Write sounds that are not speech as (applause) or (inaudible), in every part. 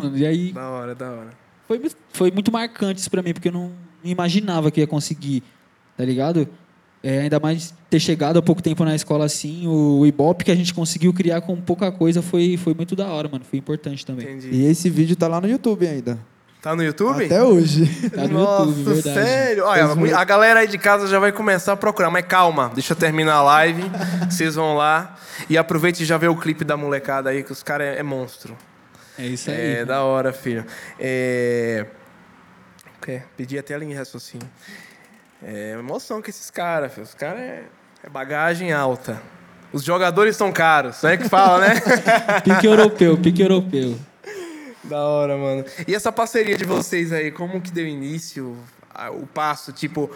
mano. E aí Da hora, da hora. foi, foi muito marcante isso pra mim, porque eu não imaginava que ia conseguir, tá ligado? É, ainda mais ter chegado há pouco tempo na escola assim, o Ibope que a gente conseguiu criar com pouca coisa foi, foi muito da hora, mano. Foi importante também. Entendi. E esse vídeo tá lá no YouTube ainda. Tá no YouTube? Até hoje. (laughs) Tá no Nossa, YouTube, verdade. sério? Olha, a galera aí de casa já vai começar a procurar, mas calma, deixa eu terminar a live, (laughs) vocês vão lá e aproveite e já vê o clipe da molecada aí, que os caras é, é monstro. É isso aí. É, da hora, filho. É... o quê? Pedi até a linha de raciocínio. É emoção com esses caras, filho. Os caras é... é bagagem alta. Os jogadores são caros, não é que fala, né? (laughs) Pique europeu, pique europeu. Da hora, mano. E essa parceria de vocês aí, como que deu início? O passo, tipo,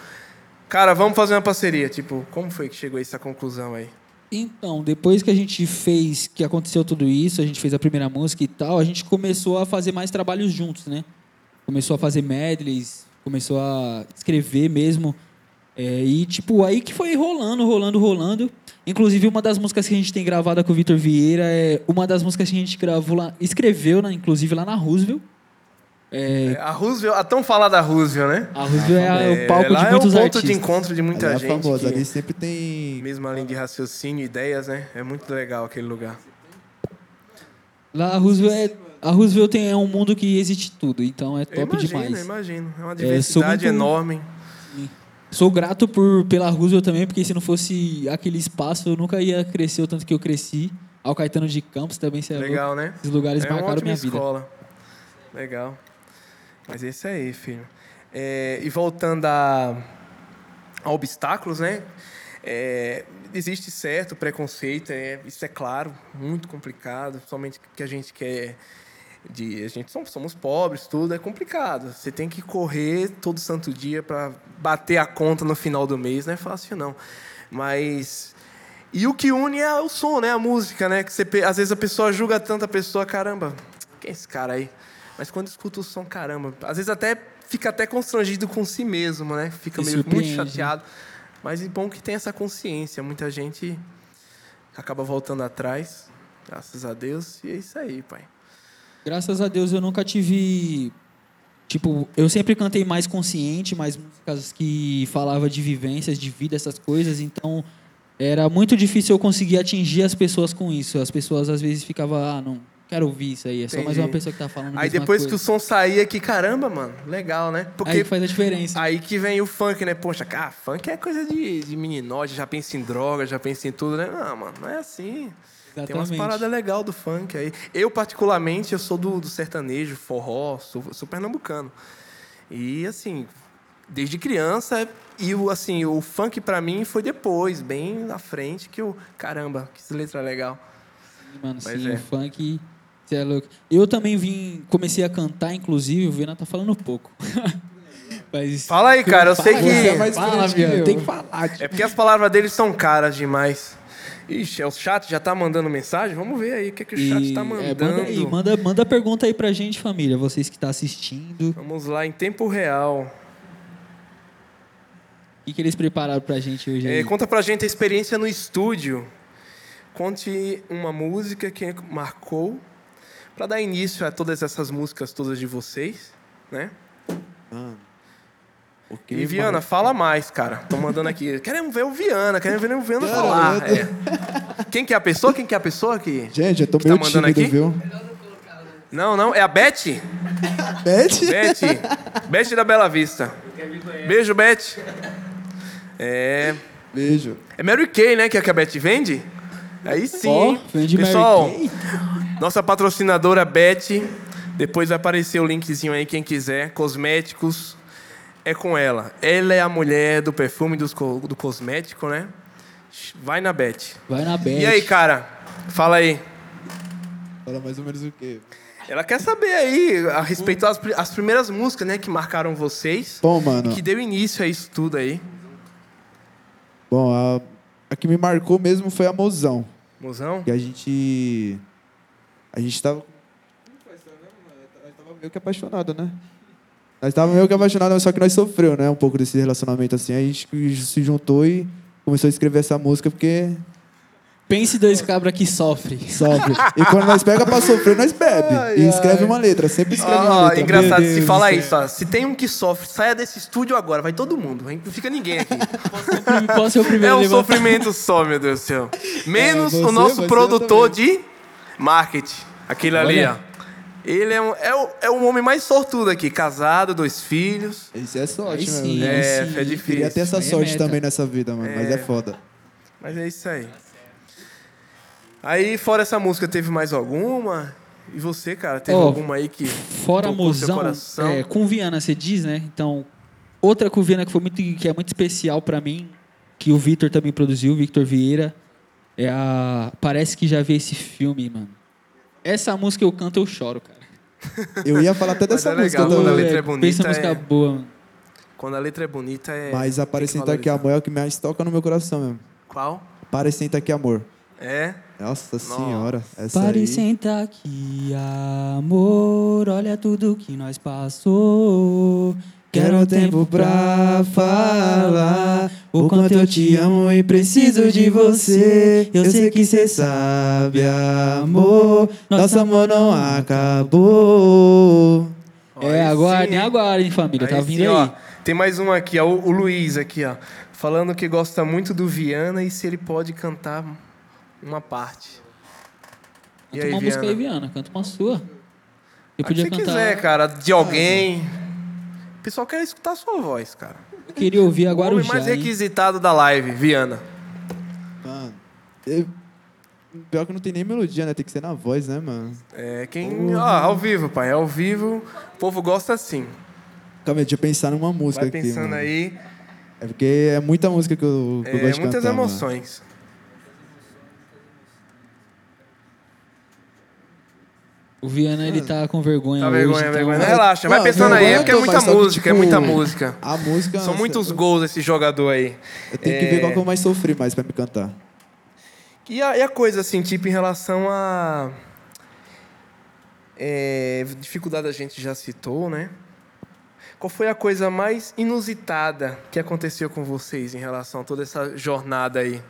cara, vamos fazer uma parceria. Tipo, como foi que chegou a essa conclusão aí? Então, depois que a gente fez, que aconteceu tudo isso, a gente fez a primeira música e tal, a gente começou a fazer mais trabalhos juntos, né? Começou a fazer medleys, começou a escrever mesmo. É, e, tipo, aí que foi rolando, rolando, rolando. Inclusive, uma das músicas que a gente tem gravada com o Vitor Vieira é uma das músicas que a gente gravou lá, escreveu, né, inclusive, lá na Roosevelt. É, É, a Roosevelt, a tão falada Roosevelt, né? a Roosevelt é, É, o palco lá de é muitos um ponto artistas. de encontro de muita Ali é gente. famosa. que- Ali sempre tem. Mesma linha de raciocínio, ideias, né? É muito legal aquele lugar. Lá a Roosevelt, é, a Roosevelt tem, é um mundo que existe tudo, então é Eu top imagino, demais. eu imagino. É uma diversidade muito- enorme. Sou grato por, pela Roosevelt também, porque se não fosse aquele espaço, eu nunca ia crescer o tanto que eu cresci. Ao Caetano de Campos também, você é louco. Legal, né? Esses lugares é uma marcaram ótima minha vida. escola. Legal. Mas é isso aí, filho. É, e voltando a, a obstáculos, né? É, existe certo preconceito, é, isso é claro, muito complicado, somente que a gente quer de a gente somos, somos pobres, tudo é complicado. Você tem que correr todo santo dia para bater a conta no final do mês, não é fácil não. Mas e o que une é o som, né? A música, né? Que você, às vezes a pessoa julga tanto a pessoa, caramba, quem é esse cara aí? Mas quando escuta o som, caramba, às vezes até fica até constrangido com si mesmo, né? Fica meio muito chateado. Mas é bom que tem essa consciência. Muita gente acaba voltando atrás, graças a Deus. E é isso aí, pai. Graças a Deus eu nunca tive. Tipo, eu sempre cantei mais consciente, mais músicas que falava de vivências, de vida, essas coisas. Então, era muito difícil eu conseguir atingir as pessoas com isso. As pessoas às vezes ficavam, ah, não quero ouvir isso aí. É só mais Entendi. uma pessoa que tá falando. Aí depois que o coisa. som saía aqui, caramba, mano, legal, né? Porque Aí faz a diferença. Aí que vem o funk, né? Poxa, cara, funk é coisa de, de meninote, já pensa em droga, já pensa em tudo, né? Não, mano, não é assim. Tem umas Exatamente. paradas legais do funk aí. Eu, particularmente, eu sou do, do sertanejo, forró, sou, sou pernambucano. E, assim, desde criança, e o, assim, o funk pra mim foi depois, bem na frente, que eu... Caramba, que letra legal. Mano, Mas sim, é. o funk. Você é louco. Eu também vim, comecei a cantar, inclusive, o Viana tá falando pouco. (laughs) Mas, Fala aí, cara, eu sei Fala, que... Você é mais Fala, experiente que Viana, eu. tem que falar. tio. É porque as palavras deles são caras demais. Ixi, é o chat já tá mandando mensagem? Vamos ver aí o que, que o chat tá é, mandando. manda, aí, manda, manda pergunta aí pra gente, família. Vocês que estão assistindo. Vamos lá, em tempo real. O que, que eles prepararam pra gente hoje aí? É, conta pra gente a experiência no estúdio. Conte uma música que marcou para dar início a todas essas músicas todas de vocês, né? O que, E Viana, fala mais, cara. Tô mandando aqui. (laughs) Queremos ver o Viana, queremos ver o Viana falar. É. Quem que é a pessoa? Quem que é a pessoa que... Gente, eu tô que tá meio mandando tímido, aqui? viu? Não, não, é a Beth? (laughs) Beth? Beth. Beth da Bela Vista. Beijo, Beth. É... Beijo. É Mary Kay, né? Que é a que a Beth vende? Aí sim. Hein? vende Mary Pessoal, Kay. Nossa patrocinadora Beth. Depois vai aparecer o linkzinho aí, quem quiser. Cosméticos. É com ela. Ela é a mulher do perfume dos co- do cosmético, né? Vai na Beth. Vai na Beth. E aí, cara? Fala aí. Fala mais ou menos o quê? Ela quer saber aí a respeito das as primeiras músicas, né, que marcaram vocês. Bom, mano. Que deu início a isso tudo aí. Bom, a, a que me marcou mesmo foi a Mozão. Mozão? Que a gente. A gente tava. Como foi essa, né, mano? Nós tava meio que apaixonado, né? Nós tava meio que apaixonado, só que nós sofreu, né? Um pouco desse relacionamento assim. Aí a gente se juntou e começou a escrever essa música porque Pense dois cabra que sofre. Sofre. E quando nós pega pra sofrer, nós bebe. Ai, e escreve ai. uma letra. Sempre escreve uma Ó, letra. engraçado Meu se Deus falar do isso, ó. Se tem um que sofre, saia desse estúdio agora. Vai todo mundo. hein? Não fica ninguém aqui. Posso ser o É primeiro a um levantar? sofrimento só, meu Deus do céu. (laughs) Menos É, você, o nosso produtor de marketing. Aquele ali, ó. Ele é, um, é, o, é o homem mais sortudo aqui. Casado, dois filhos. Isso é sorte, Aí meu. sim, É, sim. é difícil. Queria ter essa Aí é sorte meta. também nessa vida, mano. Mas é foda. Mas é isso aí. Aí, fora essa música, teve mais alguma? E você, cara, teve Ó, alguma aí que Fora Mozão, coração? é, com Viana, você diz, né? Então, outra com Viana que, foi muito, que é muito especial pra mim, que o Victor também produziu, o Victor Vieira, é a Parece que já vi esse filme, mano. Essa música eu canto, eu choro, cara. Eu ia falar até dessa é música legal, quando a letra é Pensa bonita, música é- boa, mano. Quando a letra é bonita, é. Mas Aparecendo que Aqui. Amor é o que mais toca no meu coração mesmo. Qual? Aparecendo Aqui Amor. É? Nossa senhora. Essa Pare e aí. senta aqui, amor. Olha tudo que nós passou. Quero tempo pra falar o quanto eu te amo e preciso de você. Eu sei que cê sabe, amor. Nosso amor não acabou. É, Aí aguardem, sim, hein? família. tá vindo sim, aí. ó. Tem mais um aqui, ó, o, o Luiz aqui, ó. Falando que gosta muito do Viana e se ele pode cantar uma parte. E Canta aí, uma música aí, Viana? Viana. Canta uma sua. Eu A que podia você cantar. quiser, cara, de alguém. O pessoal quer escutar a sua voz, cara. Eu queria ouvir o agora o homem mais já, hein? requisitado da live, Viana. Mano, eu- pior que não tem nem melodia, né? Tem que ser na voz, né, mano? É quem. Ó, ao vivo, pai. Ao vivo, o povo gosta assim. Calma aí, deixa eu pensar numa música Vai aqui, pensando mano. aí. É porque é muita música que eu, que eu É, gosto de muitas cantar, mano. O Viana, ele tá com vergonha Tá hoje, vergonha, então- vergonha. Não, relaxa, vai Não, pensando aí, é porque é muita música, é tipo, muita música. A música... São muitos gols esse jogador aí. Eu tenho que ver É. qual que eu mais sofri mais pra me cantar. E a, e a coisa, assim, tipo, em relação a. É, dificuldade a gente já citou, né? Qual foi a coisa mais inusitada que aconteceu com vocês em relação a toda essa jornada aí?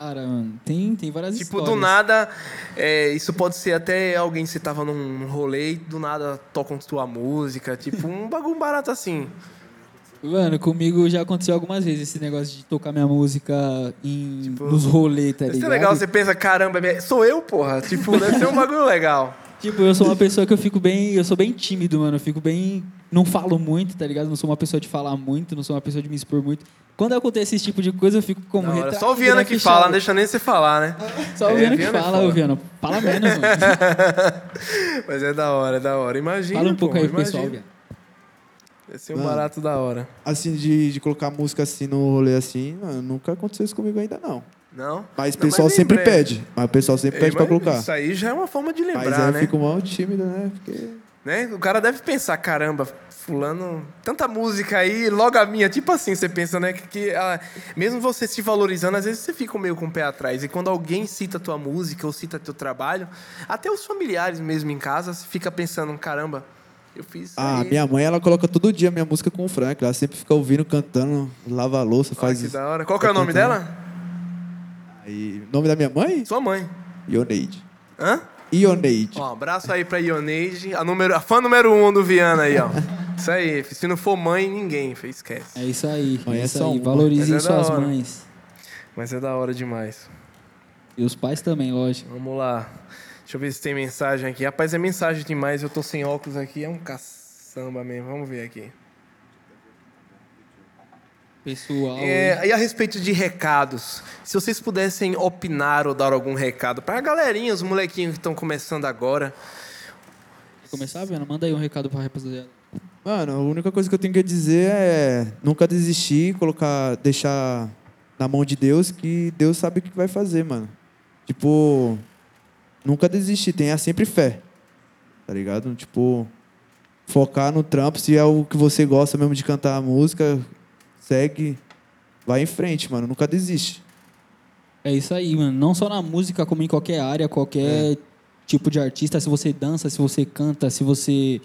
Cara, mano, tem, tem várias Tipo, histórias. do nada, é, isso pode ser até alguém que você tava num, rolê e do nada tocam tua música, tipo, um bagulho barato assim. Mano, comigo já aconteceu algumas vezes esse negócio de tocar minha música em, Tipo, nos rolês, tá Isso ligado? é legal, você pensa, caramba, é- sou eu, porra. Tipo, deve ser um bagulho legal. Tipo, eu sou uma pessoa que eu fico bem. Eu sou bem tímido, mano. Eu fico bem. Não falo muito, tá ligado? Não sou uma pessoa de falar muito, não sou uma pessoa de me expor muito. Quando acontece esse tipo de coisa, eu fico como hora. Só o Viana né, que fechado. fala, não deixa nem você falar, né? (laughs) Só o É, Viana que Viana é fala, foda. ô Viana. Fala menos, mano. (laughs) Mas é da hora, é da hora. Imagina. Fala um pouco pô, aí pro pessoal, imagina. Viana. Deve ser um Mano. barato da hora. Assim, de, de colocar música assim no rolê assim, mano, nunca aconteceu isso comigo ainda, não. Não? Mas o pessoal mas em sempre breve. pede. Mas o pessoal sempre É, pede pra mas colocar. Isso aí já é uma forma de Mas aí lembrar, eu né? fico mal tímido, né? Porque... né? O cara deve pensar, caramba, fulano, tanta música aí, logo a minha, tipo assim, você pensa, né? Que, que, ah, mesmo você se valorizando, às vezes você fica meio com o pé atrás. E quando alguém cita tua música ou cita teu trabalho, até os familiares mesmo em casa, você fica pensando, caramba, eu fiz Ah, aí. minha mãe, ela coloca todo dia minha música com o Frank. Ela sempre fica ouvindo, cantando, lava a louça, Olha faz que isso. da hora. Qual que é o nome cantando. dela? Aí, nome da minha mãe? Sua mãe. Ioneide. Hã? Ioneide. Ó, abraço aí pra Ioneide, a, número, a fã número um do Viana aí, ó. (laughs) Isso aí, se não for mãe, ninguém, esquece. É isso aí. Mãe é é isso aí. uma. Valorizem é suas mães. Mas é da hora demais. E os pais também, lógico. Vamos lá. Deixa eu ver se tem mensagem aqui. Rapaz, é mensagem demais. Eu tô sem óculos aqui. É um caçamba mesmo. Vamos ver aqui. Pessoal. É, e a respeito de recados, se vocês pudessem opinar ou dar algum recado pra galerinha, os molequinhos que estão começando agora. Quer começar, Viana? Manda aí um recado pra rapaziada. Mano, a única coisa que eu tenho que dizer é nunca desistir, colocar, deixar na mão de Deus, que Deus sabe o que vai fazer, mano. Tipo, nunca desistir, tenha sempre fé. Tá ligado? Tipo, focar no trampo, se é o que você gosta mesmo de cantar a música, segue, vai em frente, mano, nunca desiste. É isso aí, mano. Não só na música, como em qualquer área, qualquer tipo de artista. Se você dança, se você canta, se você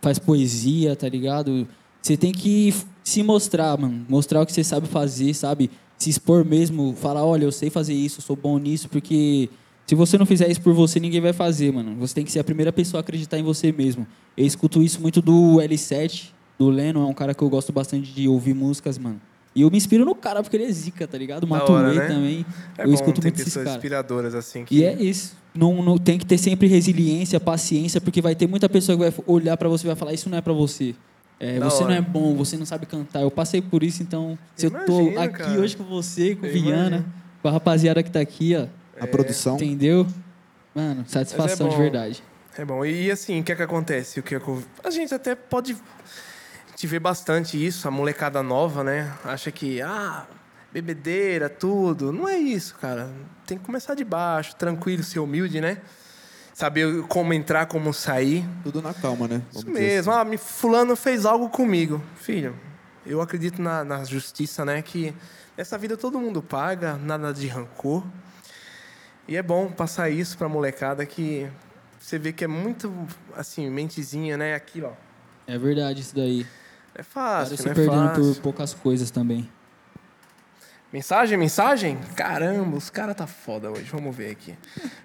faz poesia, tá ligado? Você tem que se mostrar, mano. Mostrar o que você sabe fazer, sabe? se expor mesmo, falar, olha, eu sei fazer isso, sou bom nisso, porque se você não fizer isso por você, ninguém vai fazer, mano. Você tem que ser a primeira pessoa a acreditar em você mesmo. Eu escuto isso muito do L7, do Leno, é um cara que eu gosto bastante de ouvir músicas, mano. E eu me inspiro no cara porque ele é zica, tá ligado? Matuei né? também. É eu bom escuto ter muito esses pessoas caras. inspiradoras assim. Que... E é isso. Não, não tem que ter sempre resiliência, paciência, porque vai ter muita pessoa que vai olhar pra você e vai falar isso não é pra você. É, você hora. não é bom, você não sabe cantar. Eu passei por isso, então se eu tô aqui cara. hoje com você, com Eu Viana, imagino. com a rapaziada que tá aqui, ó, A produção. entendeu? Mano, satisfação é de verdade. É bom. E assim, o que é que acontece? O que é que A gente até pode te ver bastante isso, a molecada nova, né? Acha que, ah, bebedeira, tudo. Não é isso, cara. Tem que começar de baixo, tranquilo, ser humilde, né? Saber como entrar, como sair. Tudo na calma, né? Isso Vamos dizer mesmo. Ah, me- fulano fez algo comigo. Filho, eu acredito na, na justiça, né? Que nessa vida todo mundo paga, nada de rancor. E é bom passar isso pra molecada que você vê que é muito, assim, mentezinha, né? Aquilo, ó. É verdade isso daí. É Cara, fácil, se não é perdendo por poucas coisas também. Mensagem, mensagem? Caramba, os caras tá foda hoje. Vamos ver aqui.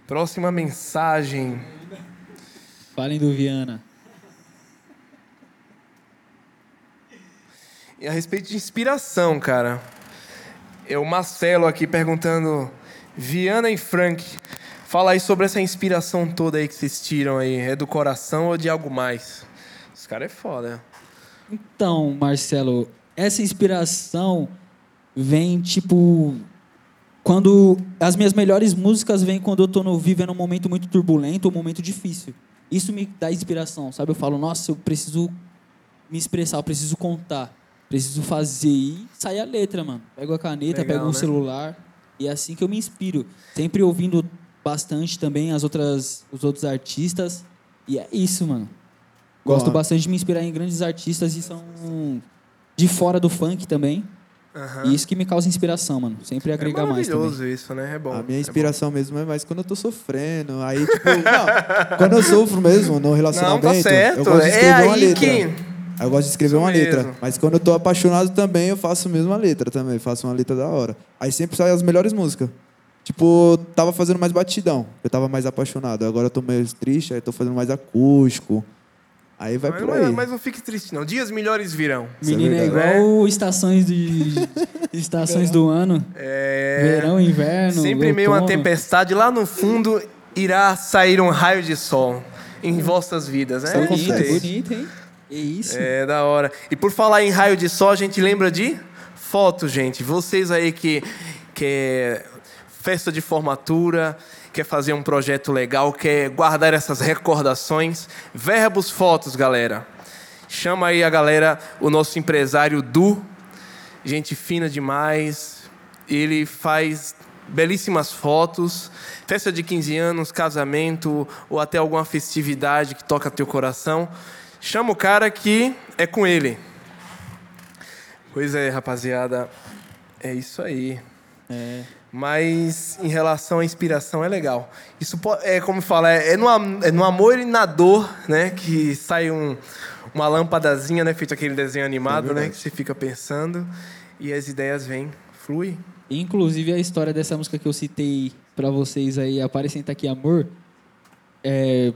Próxima mensagem. Falem do Viana. E a respeito de inspiração, cara. É o Marcelo aqui perguntando, Viana e Frank, fala aí sobre essa inspiração toda aí que vocês tiram aí. É do coração ou de algo mais? Os caras é foda. Então, Marcelo, essa inspiração vem tipo quando as minhas melhores músicas vêm quando eu tô no, vivendo um momento muito turbulento, um momento difícil. Isso me dá inspiração, sabe? Eu falo, nossa, eu preciso me expressar, eu preciso contar, preciso fazer e sai a letra, mano. Pego a caneta, Legal, pego um né? celular e é assim que eu me inspiro. Sempre ouvindo bastante também as outras os outros artistas e é isso, mano. Gosto Boa. bastante de me inspirar em grandes artistas e são de fora do funk também. Aham. E isso que me causa inspiração, mano. Sempre é agrega mais também. maravilhoso isso, né? É bom. A é minha bom. inspiração mesmo é mais quando eu tô sofrendo. Aí, tipo, não, (laughs) quando eu sofro mesmo no Não, relacionamento, tá certo. eu gosto de É escrever uma aí letra. que... Aí Eu gosto de escrever Isso uma letra. mesmo. Mas quando eu tô apaixonado também, eu faço mesmo a letra também. Faço uma letra da hora. Aí sempre saem as melhores músicas. Tipo, tava fazendo mais batidão. Eu tava mais apaixonado. Agora eu tô meio triste, aí tô fazendo mais acústico. Aí vai mas, por aí. mas não fique triste, não. Dias melhores virão. Isso é é, igual estações de (laughs) estações do ano. É... Verão, inverno. Sempre em meio a uma outono. tempestade, lá no fundo irá sair um raio de sol em vossas vidas. É, Bonito, Bonito, hein? É isso. É da hora. E por falar em raio de sol, a gente lembra de fotos, gente. Vocês aí que quer festa de formatura, quer fazer um projeto legal, quer guardar essas recordações, verbos fotos, galera. Chama aí a galera, o nosso empresário Du, gente fina demais. Ele faz belíssimas fotos, festa de 15 anos, casamento ou até alguma festividade que toca teu coração. Chama o cara que é com ele. Pois é, rapaziada. É isso aí. É. Mas em relação à inspiração é legal. Isso é como fala, é, é, no, é no amor e na dor, né? Que sai um, uma lâmpadazinha, né? Feito aquele desenho animado, né? verdade. Que você fica pensando e as ideias vêm, flui. Inclusive a história dessa música que eu citei pra vocês aí, Aparecenta Aqui Amor, é,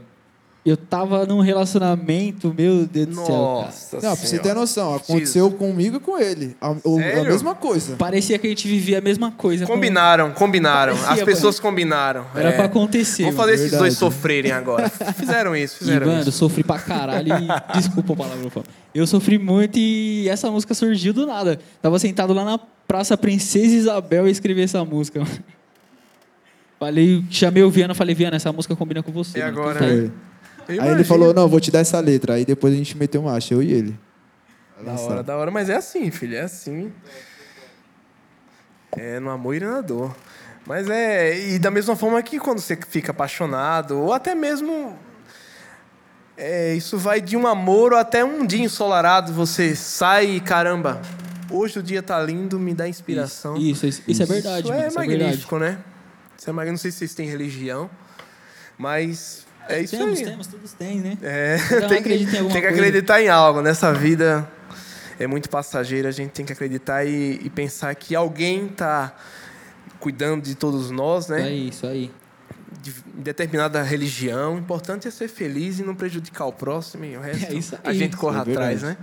eu tava num relacionamento, meu Deus do céu. Nossa Não, pra você ter noção, aconteceu comigo e com ele. A, o- a mesma coisa. Parecia que a gente vivia a mesma coisa. com- Combinaram, combinaram. Parecia, As pessoas combinaram. Era É. pra acontecer. Vamos fazer esses dois sofrerem agora. (laughs) Fizeram isso, E, fizeram mano, eu isso. sofri pra caralho e... (laughs) Desculpa a palavra, eu sofri muito e essa música surgiu do nada. Tava sentado lá na Praça Princesa Isabel e escrevi essa música. Falei, chamei o Viana, falei, Viana, essa música combina com você. E mano. agora, Canta aí. Aí ele falou, não, vou te dar essa letra. Aí depois a gente meteu marcha, eu e ele. Da hora, da hora. Mas é assim, filho, é assim. É no amor e na dor. Mas é. E da mesma forma que quando você fica apaixonado, ou até mesmo. É, isso vai de um amor ou até um dia ensolarado, você sai e caramba, hoje o dia tá lindo, me dá inspiração. Isso, isso, isso é verdade, Isso mano. é isso é verdade. magnífico, né? Isso é magnífico. Não sei se vocês têm religião, mas é isso temos, aí. temos, todos têm, né? É, um tem, que, em tem que coisa. acreditar em algo nessa vida. é muito passageiro, a gente tem que acreditar e, e pensar que alguém está cuidando de todos nós, né? É isso aí. De determinada religião. O importante é ser feliz e não prejudicar o próximo e o resto É isso a aí, gente corre isso é atrás, né?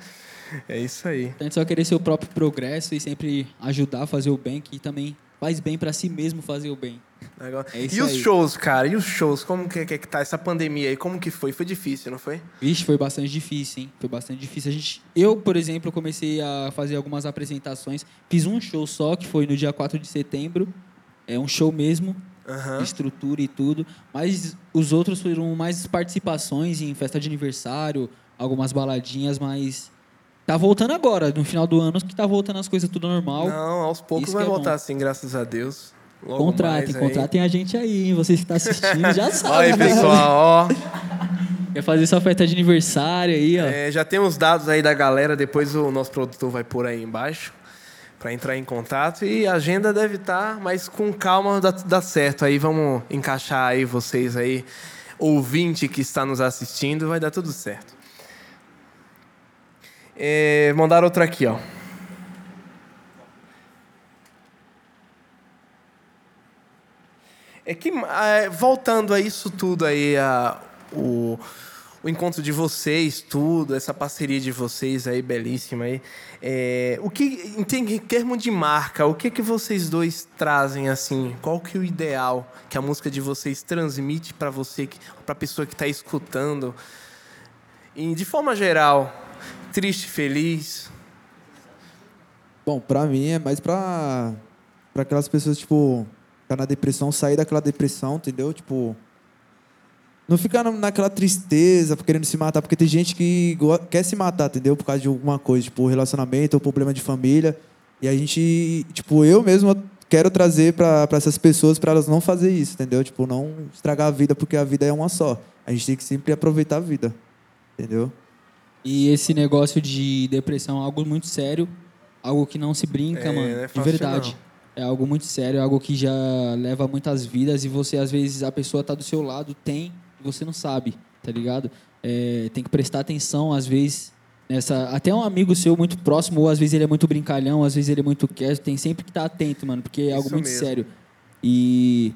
É isso aí. A gente só querer seu próprio progresso e sempre ajudar a fazer o bem, que também faz bem pra si mesmo fazer o bem. É e os aí. shows, cara? E os shows? Como que, que, que tá essa pandemia aí? Como que foi? Foi difícil, não foi? Vixe, foi bastante difícil, hein? Foi bastante difícil. A gente, eu, por exemplo, comecei a fazer algumas apresentações. Fiz um show só, que foi no dia 4 de setembro. É um show mesmo, de estrutura e tudo. Mas os outros foram mais participações em festa de aniversário, algumas baladinhas, mas tá voltando agora, no final do ano, que tá voltando as coisas tudo normal. Não, aos poucos Isso vai é voltar bom. assim, graças a Deus. Logo contratem, mais contratem a gente aí, hein? Vocês que estão assistindo já (laughs) sabem. aí, né? pessoal, ó. Quer fazer sua festa de aniversário aí, ó. É, já tem os dados aí da galera, depois o nosso produtor vai pôr aí embaixo para entrar em contato e a agenda deve estar, mas com calma dá, dá certo aí, vamos encaixar aí vocês aí, ouvinte que está nos assistindo, vai dar tudo certo. É, mandaram outra aqui, ó. É que, ah, voltando a isso tudo aí, a, o, o encontro de vocês, tudo, essa parceria de vocês aí, belíssima aí. É, o que, em termos de marca, o que que vocês dois trazem, assim? Qual que é o ideal que a música de vocês transmite para você, para a pessoa que está escutando? E, de forma geral, triste, feliz? Bom, pra mim é mais pra, pra aquelas pessoas, tipo, ficar na depressão, sair daquela depressão, entendeu? Tipo, não ficar na- naquela tristeza, querendo se matar, porque tem gente que quer se matar, entendeu? Por causa de alguma coisa, tipo, relacionamento ou problema de família. E a gente, tipo, eu mesmo quero trazer pra pra essas pessoas pra elas não fazer isso, entendeu? Tipo, não estragar a vida, porque a vida é uma só. A gente tem que sempre aproveitar a vida, entendeu? E esse negócio de depressão é algo muito sério, algo que não se brinca, É, mano, não é de verdade. É algo muito sério, é algo que já leva muitas vidas e você, às vezes, a pessoa tá do seu lado, tem, e você não sabe, tá ligado? É, tem que prestar atenção, às vezes, nessa. Até um amigo seu muito próximo, ou às vezes ele é muito brincalhão, às vezes ele é muito quieto, tem sempre que estar atento, mano, porque é algo Isso muito mesmo. sério. E.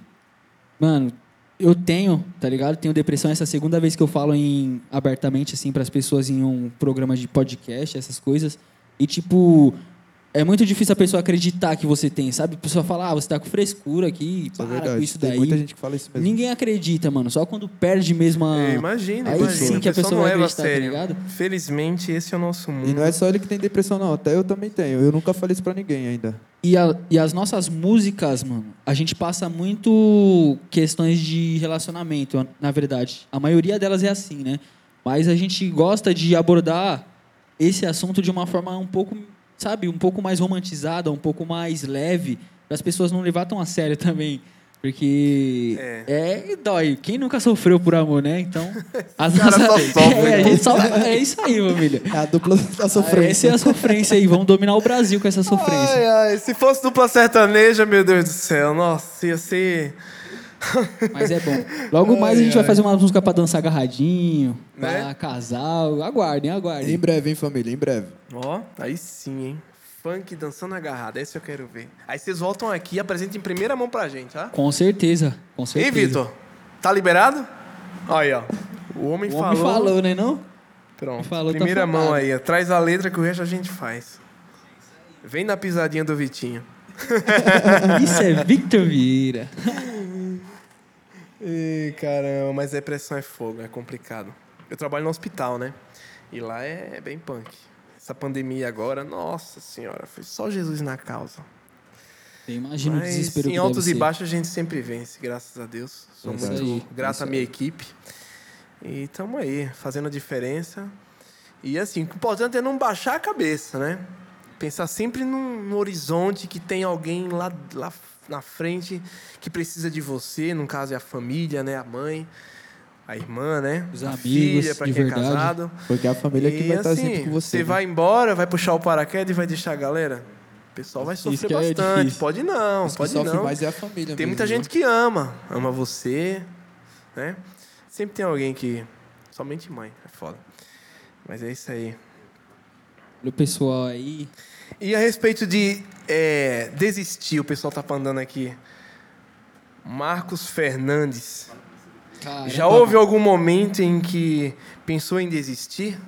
Mano, eu tenho, tá ligado? Tenho depressão. Essa é a segunda vez que eu falo em, abertamente, assim, para as pessoas em um programa de podcast, essas coisas. E, tipo, é muito difícil a pessoa acreditar que você tem, sabe? A pessoa fala, ah, você tá com frescura aqui, Isso é para verdade. com isso tem daí. muita gente que fala isso mesmo. Ninguém acredita, mano. Só quando perde mesmo a. É, imagina, Aí imagina. sim que a pessoa não vai leva a tá sério. ligado? Felizmente, esse é o nosso mundo. E não é só ele que tem depressão, não. Até eu também tenho. Eu nunca falei isso pra ninguém ainda. E, a- e as nossas músicas, mano, a gente passa muito questões de relacionamento, na verdade. A maioria delas é assim, né? Mas a gente gosta de abordar esse assunto de uma forma um pouco, sabe, um pouco mais romantizada, um pouco mais leve, para as pessoas não levar tão a sério (laughs) também. Porque é. dói. Quem nunca sofreu por amor, né? Então. (laughs) As cara só (laughs) sofre, é, a né? gente só- é isso aí, família. É a dupla da sofrência. Essa é a sofrência aí. Vamos dominar o Brasil com essa sofrência. Ai, ai, se fosse dupla sertaneja, meu Deus do céu, nossa, ia ser. Mas é bom. Logo mais a gente vai fazer uma música pra dançar agarradinho, pra Né? casal. Aguardem, Em aguardem. breve, hein, família? Em breve. Ó, aí sim, hein? Funk dançando agarrado, esse eu quero ver. Aí vocês voltam aqui e apresentam em primeira mão pra gente, tá? Com certeza, com certeza. Vitor, tá liberado? Aí, ó. O homem O homem falou. falou, né não? Pronto. falou, tá primeira mão falado. aí, ó. Traz a letra que o resto a gente faz. Vem na pisadinha do Vitinho. (laughs) Isso é Victor Vieira. (laughs) Ih, caramba, mas depressão é fogo, é complicado. Eu trabalho no hospital, né? E lá é bem punk. Essa pandemia agora, nossa senhora, foi só Jesus na causa. Eu imagino o Mas desespero em que altos e baixos a gente sempre vence, graças a Deus. Sou É muito aí, grato à minha equipe. E estamos aí, fazendo a diferença. E assim, o importante é não baixar a cabeça, né? Pensar sempre num, num horizonte que tem alguém lá, lá na frente que precisa de você, no caso é a família, né? A mãe, a irmã, né? Os a amigos, filha, para de quem verdade. é casado. Porque a família que E, vai estar assim, sempre com você. Você né? vai embora, vai puxar o paraquedas e vai deixar a galera. O pessoal vai sofrer que é bastante. difícil. pode não, Os que pode não. mais é a família Tem mesmo, muita viu? gente que ama, ama você, né? Sempre tem alguém que. Somente mãe, é foda. Mas é isso aí. Pelo pessoal aí. E a respeito de é, desistir, o pessoal tá mandando aqui. Marcos Fernandes. Caramba, Já houve algum momento em que pensou em desistir?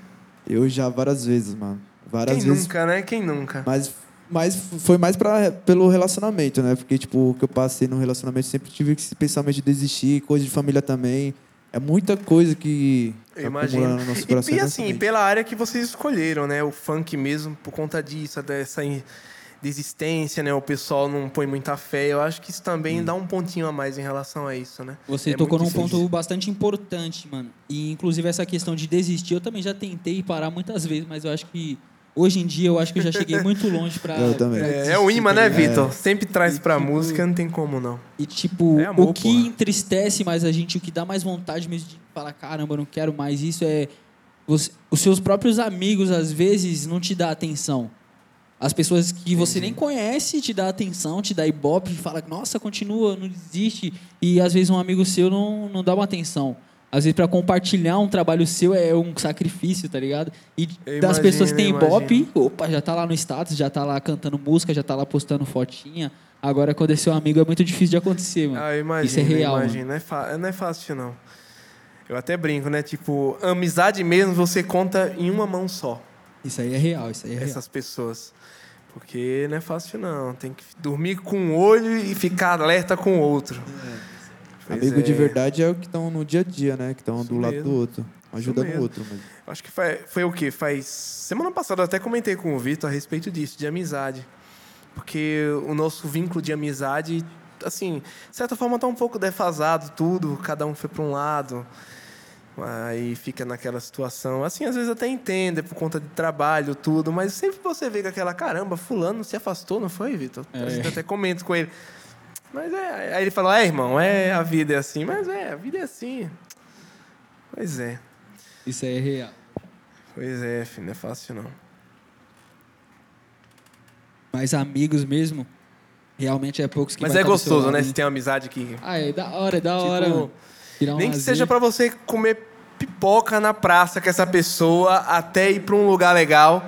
Eu já várias vezes, mano. Várias Quem vezes. nunca, né? Quem nunca? Mas, mas foi mais pra, pelo relacionamento, né? Porque, tipo, o que eu passei no relacionamento sempre tive esse pensamento de desistir, coisa de família também. É muita coisa que Eu imagino. no nosso E- coração. E, e assim, pela área que vocês escolheram, né? O funk mesmo, por conta disso, dessa desistência, né? O pessoal não põe muita fé. Eu acho que isso também dá um pontinho a mais em relação a isso, né? Você É tocou num ponto bastante importante, mano. E inclusive essa questão de desistir, eu também já tentei parar muitas vezes, mas eu acho que hoje em dia eu acho que eu já cheguei (laughs) muito longe pra. Eu também. pra É, é o imã, tá né? Vitor? Sempre traz E, pra tipo, música, não tem como não. E tipo, É amor, o que porra. entristece mais a gente, o que dá mais vontade mesmo de falar, caramba, eu não quero mais isso é você- os seus próprios amigos às vezes não te dá atenção. As pessoas que você nem conhece te dá atenção, te dá ibope, fala, nossa, continua, não desiste. E às vezes um amigo seu não, não dá uma atenção. Às vezes para compartilhar um trabalho seu é um sacrifício, tá ligado? E Eu das imagino, pessoas que têm ibope, opa, já tá lá no status, já tá lá cantando música, já tá lá postando fotinha. Agora quando é seu amigo é muito difícil de acontecer, mano. Ah, eu imagino, Isso é real, eu imagino. Não é, não é fácil, não. Eu até brinco, né? Tipo, amizade mesmo você conta em uma mão só. Isso aí é real, isso aí é real. essas pessoas. Porque não é fácil, não. Tem que dormir com um olho e ficar alerta com o outro. Pois Amigo é. de verdade é o que estão no dia a dia, né? Que estão do lado mesmo. do outro. Um ajudando mesmo. o outro. Mas... Acho que foi, foi o quê? Faz. Semana passada eu até comentei com o Vitor a respeito disso, de amizade. Porque o nosso vínculo de amizade, assim, de certa forma tá um pouco defasado tudo, cada um foi para um lado. Aí fica naquela situação. Assim, às vezes até entende é por conta de trabalho, tudo, mas sempre você vê com aquela caramba, fulano se afastou, não foi, Vitor? É. A gente até comenta com ele. Mas é. Aí ele falou, é, irmão, é, a vida é assim. Mas é, a vida é assim. Pois é. Isso aí é real. Pois é, filho, não é fácil não. Mas amigos mesmo, realmente é poucos que Mas é gostoso, lado, né? Se tem uma amizade que. Ah, é da hora, é da Tipo, hora. mano. Um Nem que seja pra você comer pipoca na praça com essa pessoa até ir pra um lugar legal.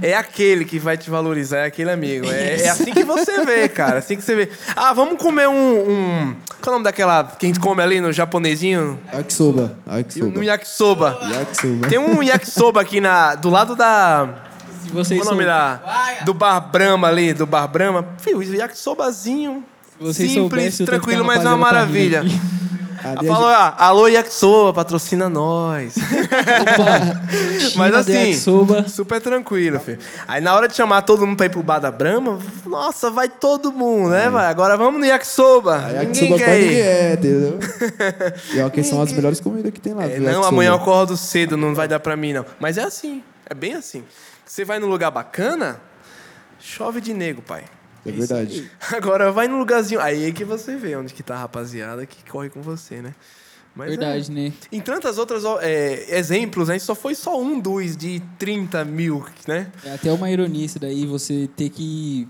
É aquele que vai te valorizar, é aquele amigo. É, é assim que você vê, cara. Assim que você vê. Ah, vamos comer um. um... Qual é o nome daquela que a gente come ali no japonesinho? Yakisoba. No Yakisoba. yakisoba. Yakisoba. Tem um yakisoba aqui na, do lado da. Se vocês, Qual é o nome sou- da. Do Bar Brahma ali, do Bar Brahma. Fio, yakisobazinho. se vocês Simples, que tranquilo, mas é uma maravilha. Ela falou, ah, alô Yakisoba, patrocina nós. Opa, (laughs) Mas assim, yakisoba. super tranquilo, filho. Aí na hora de chamar todo mundo pra ir pro bar da Brahma, nossa, vai todo mundo, né, vai? Agora vamos no Yakisoba. A Ninguém Yakisoba quer pode ir. é, entendeu? (laughs) E ó, que são as melhores comidas que tem lá. É, não, Yakisoba. amanhã eu acordo cedo, não vai dar pra mim, não. Mas é assim, é bem assim. Você vai num lugar bacana, chove de nego, pai. É verdade. (laughs) Agora vai num lugarzinho. Aí é que você vê onde que tá a rapaziada que corre com você, né? Mas é. Verdade, né? Em tantas outras é, exemplos, né? Isso só foi só um dos de 30 mil, né? É até uma ironia isso daí, você ter que,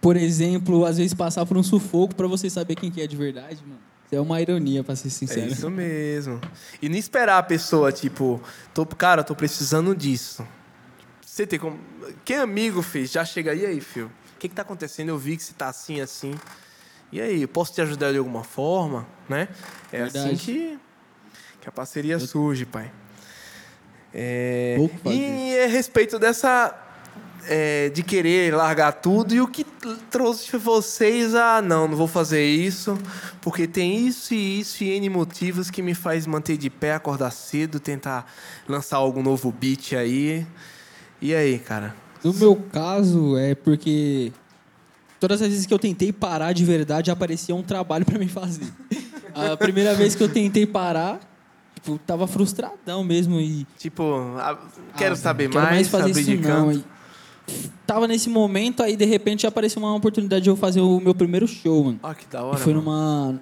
por exemplo, às vezes passar por um sufoco pra você saber quem que é de verdade, mano. É uma ironia, pra ser É sincero. isso mesmo. E não esperar a pessoa, tipo, tô, cara, tô precisando disso. Você tem como. Quem amigo fez? Já chega aí aí, filho. O que, que tá acontecendo? Eu vi que você tá assim, assim. E aí, eu posso te ajudar de alguma forma, né? É Verdade. assim que, que a parceria surge, pai. É, e a respeito dessa. é, de querer largar tudo e o que trouxe vocês a não, não vou fazer isso, porque tem isso e isso e N motivos que me faz manter de pé, acordar cedo, tentar lançar algum novo beat aí. E aí, cara? No meu caso, é porque todas as vezes que eu tentei parar de verdade, aparecia um trabalho pra mim fazer. A primeira vez que eu tentei parar, tipo, tava frustradão mesmo e Tipo, ah, quero Ah, saber quero mais, fazer abrir isso de não. E tava nesse momento, aí de repente apareceu uma oportunidade de eu fazer o meu primeiro show, mano. Ó, que da E hora. foi mano. numa.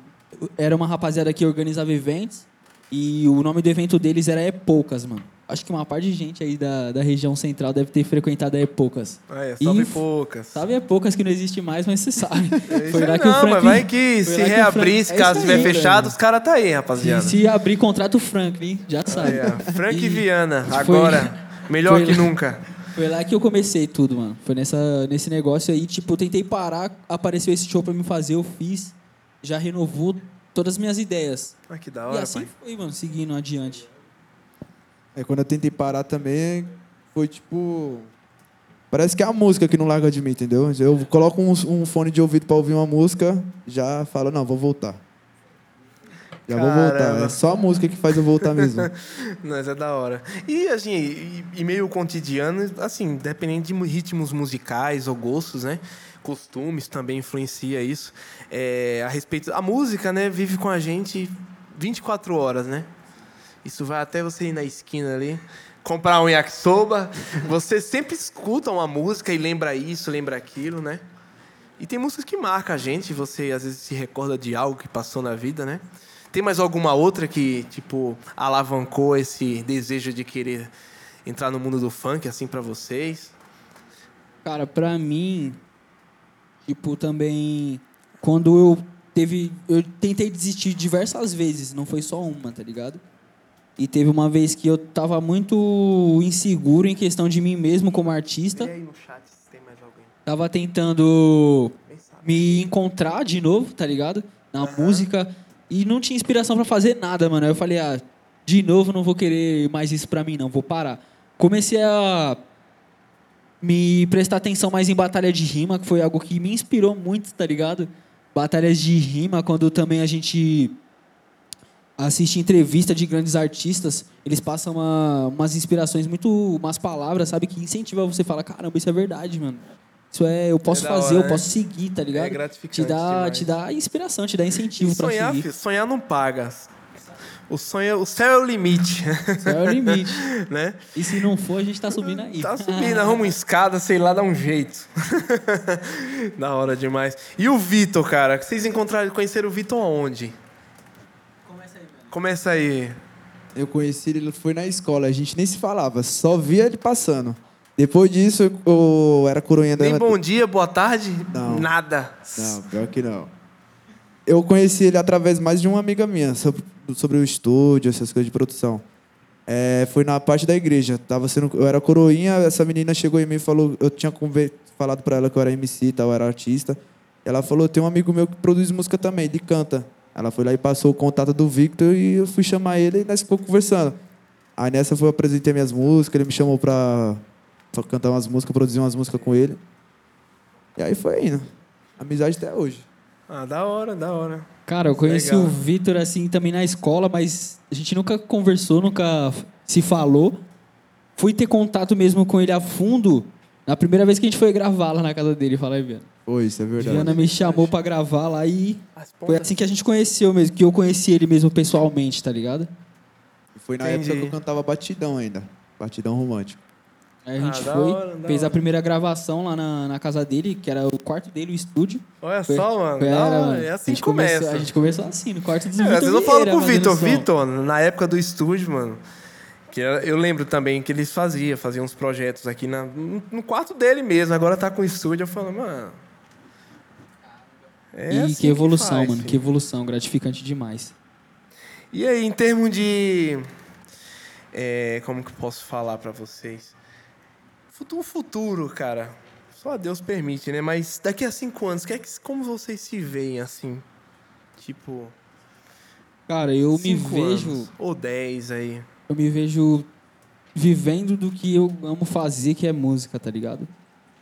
Era uma rapaziada que organizava eventos. E o nome do evento deles era Epocas, mano. Acho que uma parte de gente aí da, da região central deve ter frequentado a Epocas. É, salve E- poucas. Sabe Epocas que não existe mais, mas você sabe. (laughs) É Foi lá que o não, Frank. mas vai que foi se o reabrir, se É caso estiver fechado, os caras tá aí, rapaziada. se abrir contrato Franklin, já sabe. Aí, ó, Frank E Viana, foi- agora, (laughs) melhor foi que lá- nunca. Foi lá que eu comecei tudo, mano. Foi nessa, nesse negócio aí, tipo, eu tentei parar, apareceu esse show pra me fazer, eu fiz, já renovou todas as minhas ideias. Ah, que da e hora, assim pai. foi, mano, seguindo adiante. É, quando eu tentei parar também, foi tipo. Parece que é a música que não larga de mim, entendeu? Eu coloco um, um fone de ouvido pra ouvir uma música, já falo, não, vou voltar. Já vou voltar. Caramba. É só a música que faz eu voltar mesmo. (laughs) Mas é da hora. E assim, e, e meio cotidiano, assim, dependendo de ritmos musicais ou gostos, né? Costumes também influencia isso. É, a respeito. A música, né, vive com a gente 24 horas, né? Isso vai até você ir na esquina ali, comprar um yakisoba. Você sempre escuta uma música e lembra isso, lembra aquilo, né? E tem músicas que marcam a gente, você às vezes se recorda de algo que passou na vida, né? Tem mais alguma outra que, tipo, alavancou esse desejo de querer entrar no mundo do funk, assim, pra vocês? Cara, pra mim, tipo, também. Quando eu teve. Eu tentei desistir diversas vezes, não foi só uma, tá ligado? E teve uma vez que eu tava muito inseguro em questão de mim mesmo como artista. aí no chat se tem mais alguém. Tava tentando me encontrar de novo, tá ligado? Na música. E não tinha inspiração pra fazer nada, mano. Aí eu falei, ah, de novo não vou querer mais isso pra mim, não, vou parar. Comecei a me prestar atenção mais em batalha de rima, que foi algo que me inspirou muito, tá ligado? Batalhas de rima, quando também a gente assiste entrevista de grandes artistas, eles passam uma- umas inspirações muito, umas palavras, sabe, que incentivam você a falar, caramba, isso é verdade, mano. Isso é, eu posso da fazer, hora, eu né? posso seguir, tá ligado? É gratificante te dá, demais. te dá inspiração, te dá incentivo sonhar, seguir. sonhar não paga. O, sonho, o céu é o limite, Isso é o limite. (laughs) né? E se não for, a gente tá subindo aí. Tá subindo, arruma uma escada, sei lá, dá um jeito. (laughs) da hora demais. E o Vitor, cara? Vocês encontraram, conheceram o Vitor aonde? Começa aí. Eu conheci ele, ele foi na escola, a gente nem se falava, só via ele passando. Depois disso, eu, era coroinha da. Nem bom dia, boa tarde? Não. Nada. Não, pior que não. Eu conheci ele através mais de uma amiga minha, sobre, o estúdio, essas coisas de produção. É, foi na parte da igreja. Tava sendo, eu era coroinha, essa menina chegou em mim e falou, eu tinha falado pra ela que eu era MC e tal, eu era artista. Ela falou, tem um amigo meu que produz música também, ele canta. Ela foi lá e passou o contato do Victor e eu fui chamar ele e nós ficamos conversando. Aí nessa foi eu apresentei minhas músicas, ele me chamou pra, pra cantar umas músicas, produzir umas músicas com ele. E aí foi indo. Amizade até hoje. Ah, da hora, da hora. Cara, eu conheci Legal. o Vitor assim também na escola, mas a gente nunca conversou, nunca se falou. Fui ter contato mesmo com ele a fundo na primeira vez que a gente foi gravar lá na casa dele, fala aí, Viana. Foi, isso é verdade. Viana me chamou pra gravar lá e foi assim que a gente conheceu mesmo, que eu conheci ele mesmo pessoalmente, tá ligado? E Foi na Entendi. época que eu cantava batidão ainda. Batidão romântico. Aí a gente Ah, foi, hora, fez a primeira gravação lá na, na casa dele, que era o quarto dele, o estúdio. Olha Foi- só, mano. era. É assim que começa. Começou, a gente começou assim, no quarto dos É, às vezes eu Vitor falo pro Vitor. Vitor, na época do estúdio, mano, que eu eu lembro também que eles faziam, faziam uns projetos aqui na, no quarto dele mesmo, agora tá com o estúdio, eu falo, mano. É e assim que evolução, faz, mano, filho. que evolução, gratificante demais. E aí, em termos de. é, como que eu posso falar pra vocês? Futuro, futuro, cara. Só Deus permite, né? Mas daqui a cinco anos, que é que, como vocês se veem assim? Tipo. Cara, eu me vejo, anos, ou dez aí. eu me vejo vivendo do que eu amo fazer, que é música, tá ligado?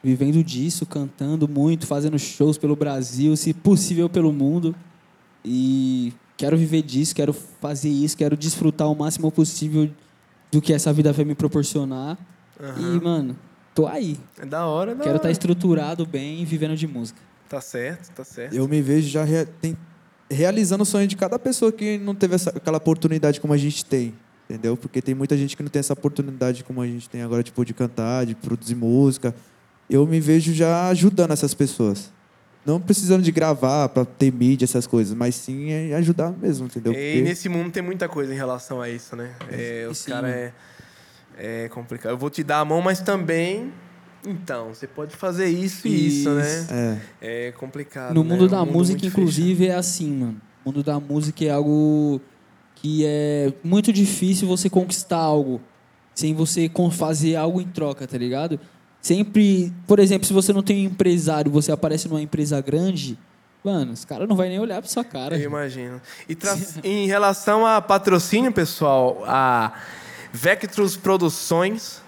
Vivendo disso, cantando muito, fazendo shows pelo Brasil, se possível pelo mundo. E quero viver disso, quero fazer isso, quero desfrutar o máximo possível do que essa vida vai me proporcionar. Aham. E, mano, tô aí. É da hora, da Quero estar hora. estruturado bem e vivendo de música. Tá certo, tá certo. Eu me vejo já rea- tem- realizando o sonho de cada pessoa que não teve essa- aquela oportunidade como a gente tem. Entendeu? Porque tem muita gente que não tem essa oportunidade como a gente tem agora, tipo, de cantar, de produzir música. Eu me vejo já ajudando essas pessoas. Não precisando de gravar para ter mídia, essas coisas, mas sim é ajudar mesmo, entendeu? E Porque- nesse mundo tem muita coisa em relação a isso, né? É, os caras é, é complicado. Eu vou te dar a mão, mas também. Então, você pode fazer isso e isso, Isso. né? É. É complicado. No né? mundo É um da música, inclusive, é assim, mano. O mundo da música é algo que é muito difícil você conquistar algo sem você fazer algo em troca, tá ligado? Sempre, por exemplo, se você não tem um empresário, você aparece numa empresa grande, mano, os caras não vai nem olhar pra sua cara. Eu imagino. E tra- (laughs) em relação a patrocínio, pessoal, a Vectrus Produções,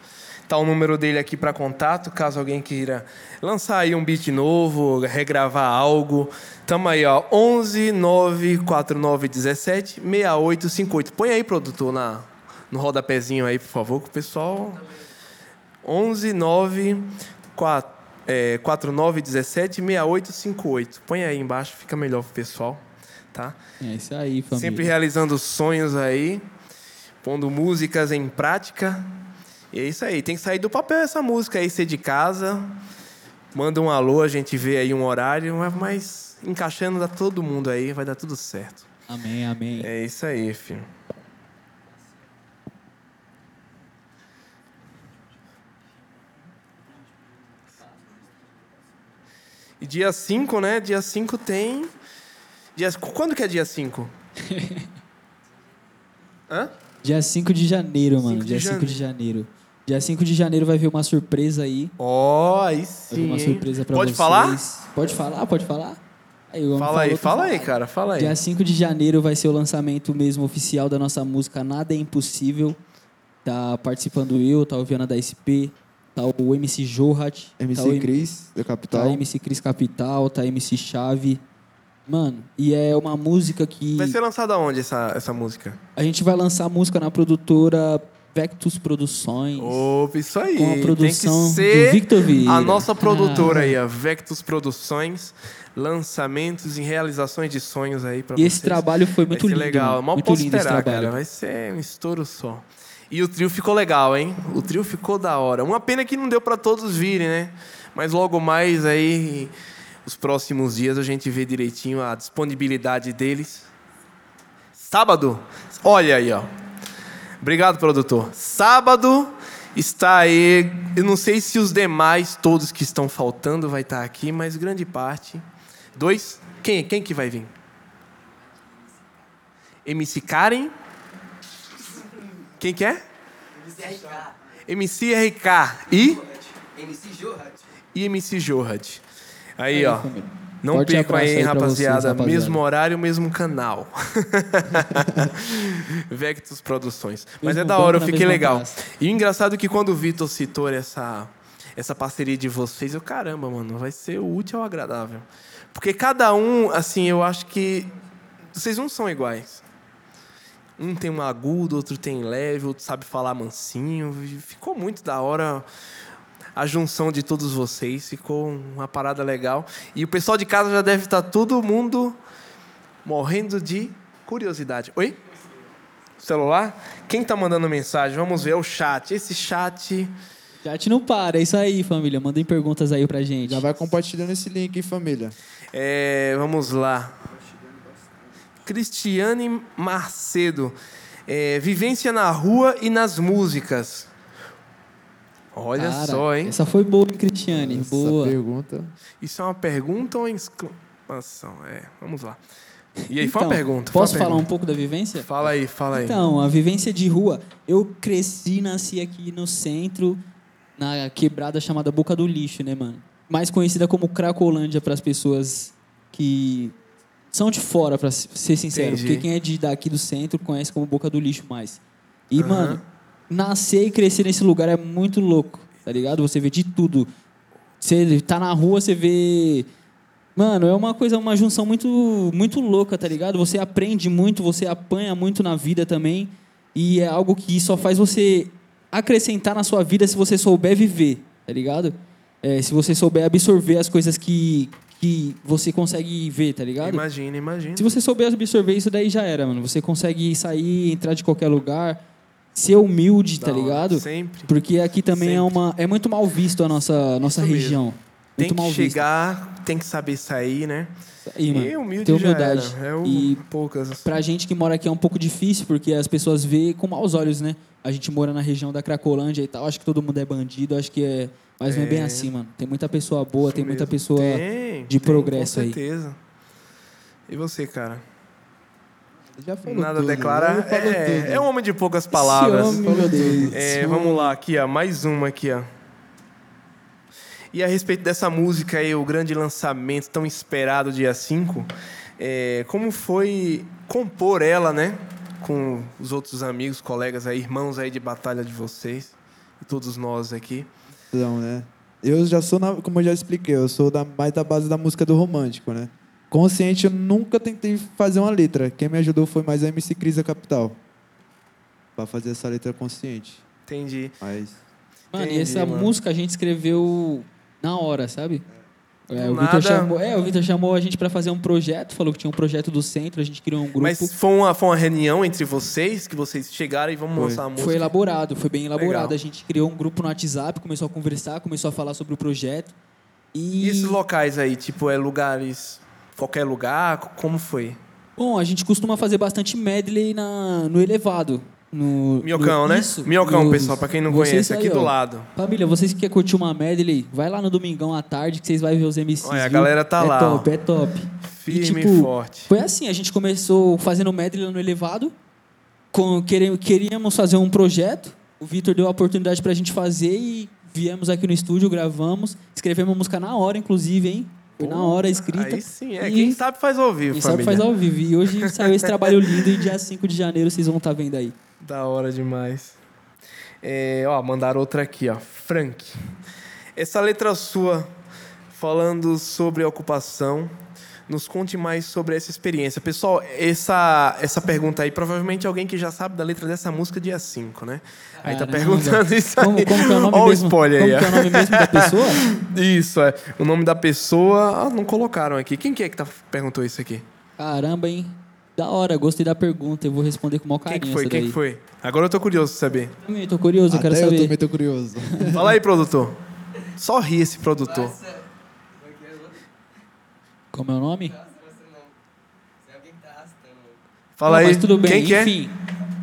tá o número dele aqui para contato, caso alguém queira lançar aí um beat novo, regravar algo. Tamo aí, ó, 11 949 17 6858. Põe aí, produtor, na, no rodapézinho aí, por favor, que o pessoal... 11 9 4, é, 49 17 6858. Põe aí embaixo, fica melhor pro pessoal, tá? É isso aí, família. Sempre realizando sonhos aí, pondo músicas em prática. E é isso aí, tem que sair do papel essa música aí, ser de casa. Manda um alô, a gente vê aí um horário, mas- encaixando dá todo mundo aí, vai dar tudo certo. Amém, amém. É isso aí, filho. E dia 5, né? Dia 5 tem. Dia... Quando que é dia 5? (laughs) Hã? Dia 5 de janeiro, mano. 5 de Dia 5 janeiro. de janeiro. Dia 5 de janeiro vai vir uma surpresa aí. Ó, aí Vai vir uma hein? surpresa pra Pode vocês. falar? Pode falar, pode falar. Aí, Fala aí, fala aí, cara, fala aí. Dia 5 de janeiro vai ser o lançamento mesmo oficial da nossa música Nada é Impossível. Tá participando eu, tá o Viana da SP, tá o MC Johat, MC tá o Cris, da tá Capital. MC Cris Capital, tá MC Chave. Mano, e é uma música que Vai ser lançada onde essa, essa música? a gente vai lançar a música na produtora Vectus Produções. Opa, isso aí. Com a produção Tem do que ser Victor Vieira. a nossa produtora Ah. aí, a Vectus Produções. Lançamentos e realizações de sonhos aí pra E vocês. esse trabalho foi muito lindo. legal. Mal muito posso lindo esperar, cara. Vai ser um estouro só. E o trio ficou legal, hein? O trio ficou da hora. Uma pena que não deu pra todos virem, né? Mas logo mais aí, os próximos dias, a gente vê direitinho a disponibilidade deles. Sábado, olha aí, ó. Obrigado, produtor. Sábado está aí. Eu não sei se os demais, todos que estão faltando, vai estar aqui, mas grande parte. Dois. Quem, quem que vai vir? MC Karen. Quem que é? MC RK. E? MC Johat. E MC Johat. Aí, Aí, ó. Não Forte percam aí, aí rapaziada. vocês, rapaziada. Mesmo horário, mesmo canal. (laughs) Vectus Produções. Mas Mesmo é da hora, eu fiquei legal. praça. E o engraçado é que quando o Vitor citou essa, essa parceria de vocês, eu, caramba, mano, vai ser útil ao agradável. Porque cada um, assim, eu acho que vocês não são iguais. Um tem um agudo, outro tem leve, outro sabe falar mansinho. Ficou muito da hora a junção de todos vocês. Ficou uma parada legal. E o pessoal de casa já deve estar todo mundo morrendo de curiosidade. Oi? Celular? Quem tá mandando mensagem? Vamos ver é o chat. Esse chat. Chat não para, é isso aí, família. Mandem perguntas aí pra gente. Já vai compartilhando esse link, hein, família. É, vamos lá. Cristiane Marcedo. É, vivência na rua e nas músicas. Olha Cara, só, hein? Essa foi boa, hein, Cristiane? Essa boa. pergunta. Isso é uma pergunta ou uma exclamação? É, vamos lá. E aí, foi Então, uma pergunta. Posso falar um pergunta. pouco da vivência? Fala aí, fala aí. Então, a vivência de rua. Eu cresci, nasci aqui no centro, na quebrada chamada Boca do Lixo, né, mano? Mais conhecida como Cracolândia para as pessoas que são de fora, para ser sincero. Entendi. Porque quem é de daqui do centro conhece como Boca do Lixo mais. E, Aham. mano, nascer e crescer nesse lugar é muito louco, tá ligado? Você vê de tudo. Você tá na rua, você vê. Mano, é uma coisa, uma junção muito, muito louca, tá ligado? Você aprende muito, você apanha muito na vida também. E é algo que só faz você acrescentar na sua vida se você souber viver, tá ligado? É, se você souber absorver as coisas que, que você consegue ver, tá ligado? Imagina, imagina. Se você souber absorver isso, daí já era, mano. Você consegue sair, entrar de qualquer lugar, ser humilde, tá hora, ligado? Sempre. Porque aqui também é Sempre. uma é muito mal visto a nossa nossa Isso mesmo. região. Tem Muito que mal chegar, tem que saber sair, né? visto. Aí, mano. e humilde ter humildade. É o, E poucas. Pra gente que mora aqui é um pouco difícil, porque as pessoas veem com maus olhos, né? A gente mora na região da Cracolândia e tal, acho que todo mundo é bandido, acho que é. Mas não é bem É. assim, mano. Tem muita pessoa boa, Isso tem muita mesmo. pessoa. Tem, de tem, progresso com aí. certeza. E você, cara? Já falou Nada tudo, declara. já falou É, é um homem de poucas palavras. Esse homem, meu Deus. É, vamos lá, aqui, ó, mais uma aqui, ó. E a respeito dessa música aí, o grande lançamento tão esperado dia 5, é, como foi compor ela, né? Com os outros amigos, colegas aí, irmãos aí de batalha de vocês, e todos nós aqui. Então, né? Eu já sou, na- como eu já expliquei, eu sou da, mais da base da música do romântico, né? Consciente, eu nunca tentei fazer uma letra. Quem me ajudou foi mais a MC Cris da Capital. Pra fazer essa letra consciente. Entendi. Mas. Mano, Entendi, e essa mano. música a gente escreveu na hora, sabe? É, o Vitor chamou, é, o Vitor chamou a gente pra fazer um projeto, falou que tinha um projeto do centro, a gente criou um grupo. Mas foi uma, foi uma reunião entre vocês, que vocês chegaram e vamos Foi. lançar a música. Foi elaborado, foi bem elaborado. Legal. A gente criou um grupo no WhatsApp, começou a conversar, começou a falar sobre o projeto. E E, esses locais aí, tipo, é lugares... Qualquer lugar? Como foi? bom, a gente costuma fazer bastante medley na, no elevado. No, Minhocão, no- né? Isso, Minhocão, nos- pessoal, pra quem não conhece, aqui aí, do ó. lado. Família, vocês que querem curtir uma medley, vai lá no domingão à tarde que vocês vão ver os MCs. Olha, a galera tá é lá, top, ó. é top. Firme e, tipo, forte. Foi assim, a gente começou fazendo medley no elevado. Com, queríamos fazer um projeto. O Vitor deu a oportunidade pra gente fazer e viemos aqui no estúdio, gravamos. Escrevemos a música na hora, inclusive, hein? Foi na hora escrita. Aí sim, é. E- Quem sabe faz ao vivo, Quem sabe família. faz ao vivo. E hoje saiu esse trabalho lindo e dia 5 de janeiro vocês vão estar vendo aí. Da hora demais. É, ó, mandaram outra aqui, ó. Frank. Essa letra sua, falando sobre a ocupação, nos conte mais sobre essa experiência. Pessoal, essa, essa pergunta aí, provavelmente alguém que já sabe da letra dessa música dia 5, né? Aí tá Caramba. perguntando isso Como, aí. como que é o nome Ó o mesmo? spoiler como aí, que é o nome mesmo da pessoa? (laughs) Isso, é. O nome da pessoa... Ah, não colocaram aqui. Quem que é que tá, perguntou isso aqui? Caramba, hein? Da hora, gostei da pergunta. Eu vou responder com o maior Quem carinho que foi? essa Quem daí. que foi? Agora eu tô curioso de saber. Também tô curioso, eu quero Até eu saber. também tô curioso. Fala aí, produtor. Só ri esse produtor. Como é o nome? Fala Não, aí. Mas tudo bem, Quem que é? enfim.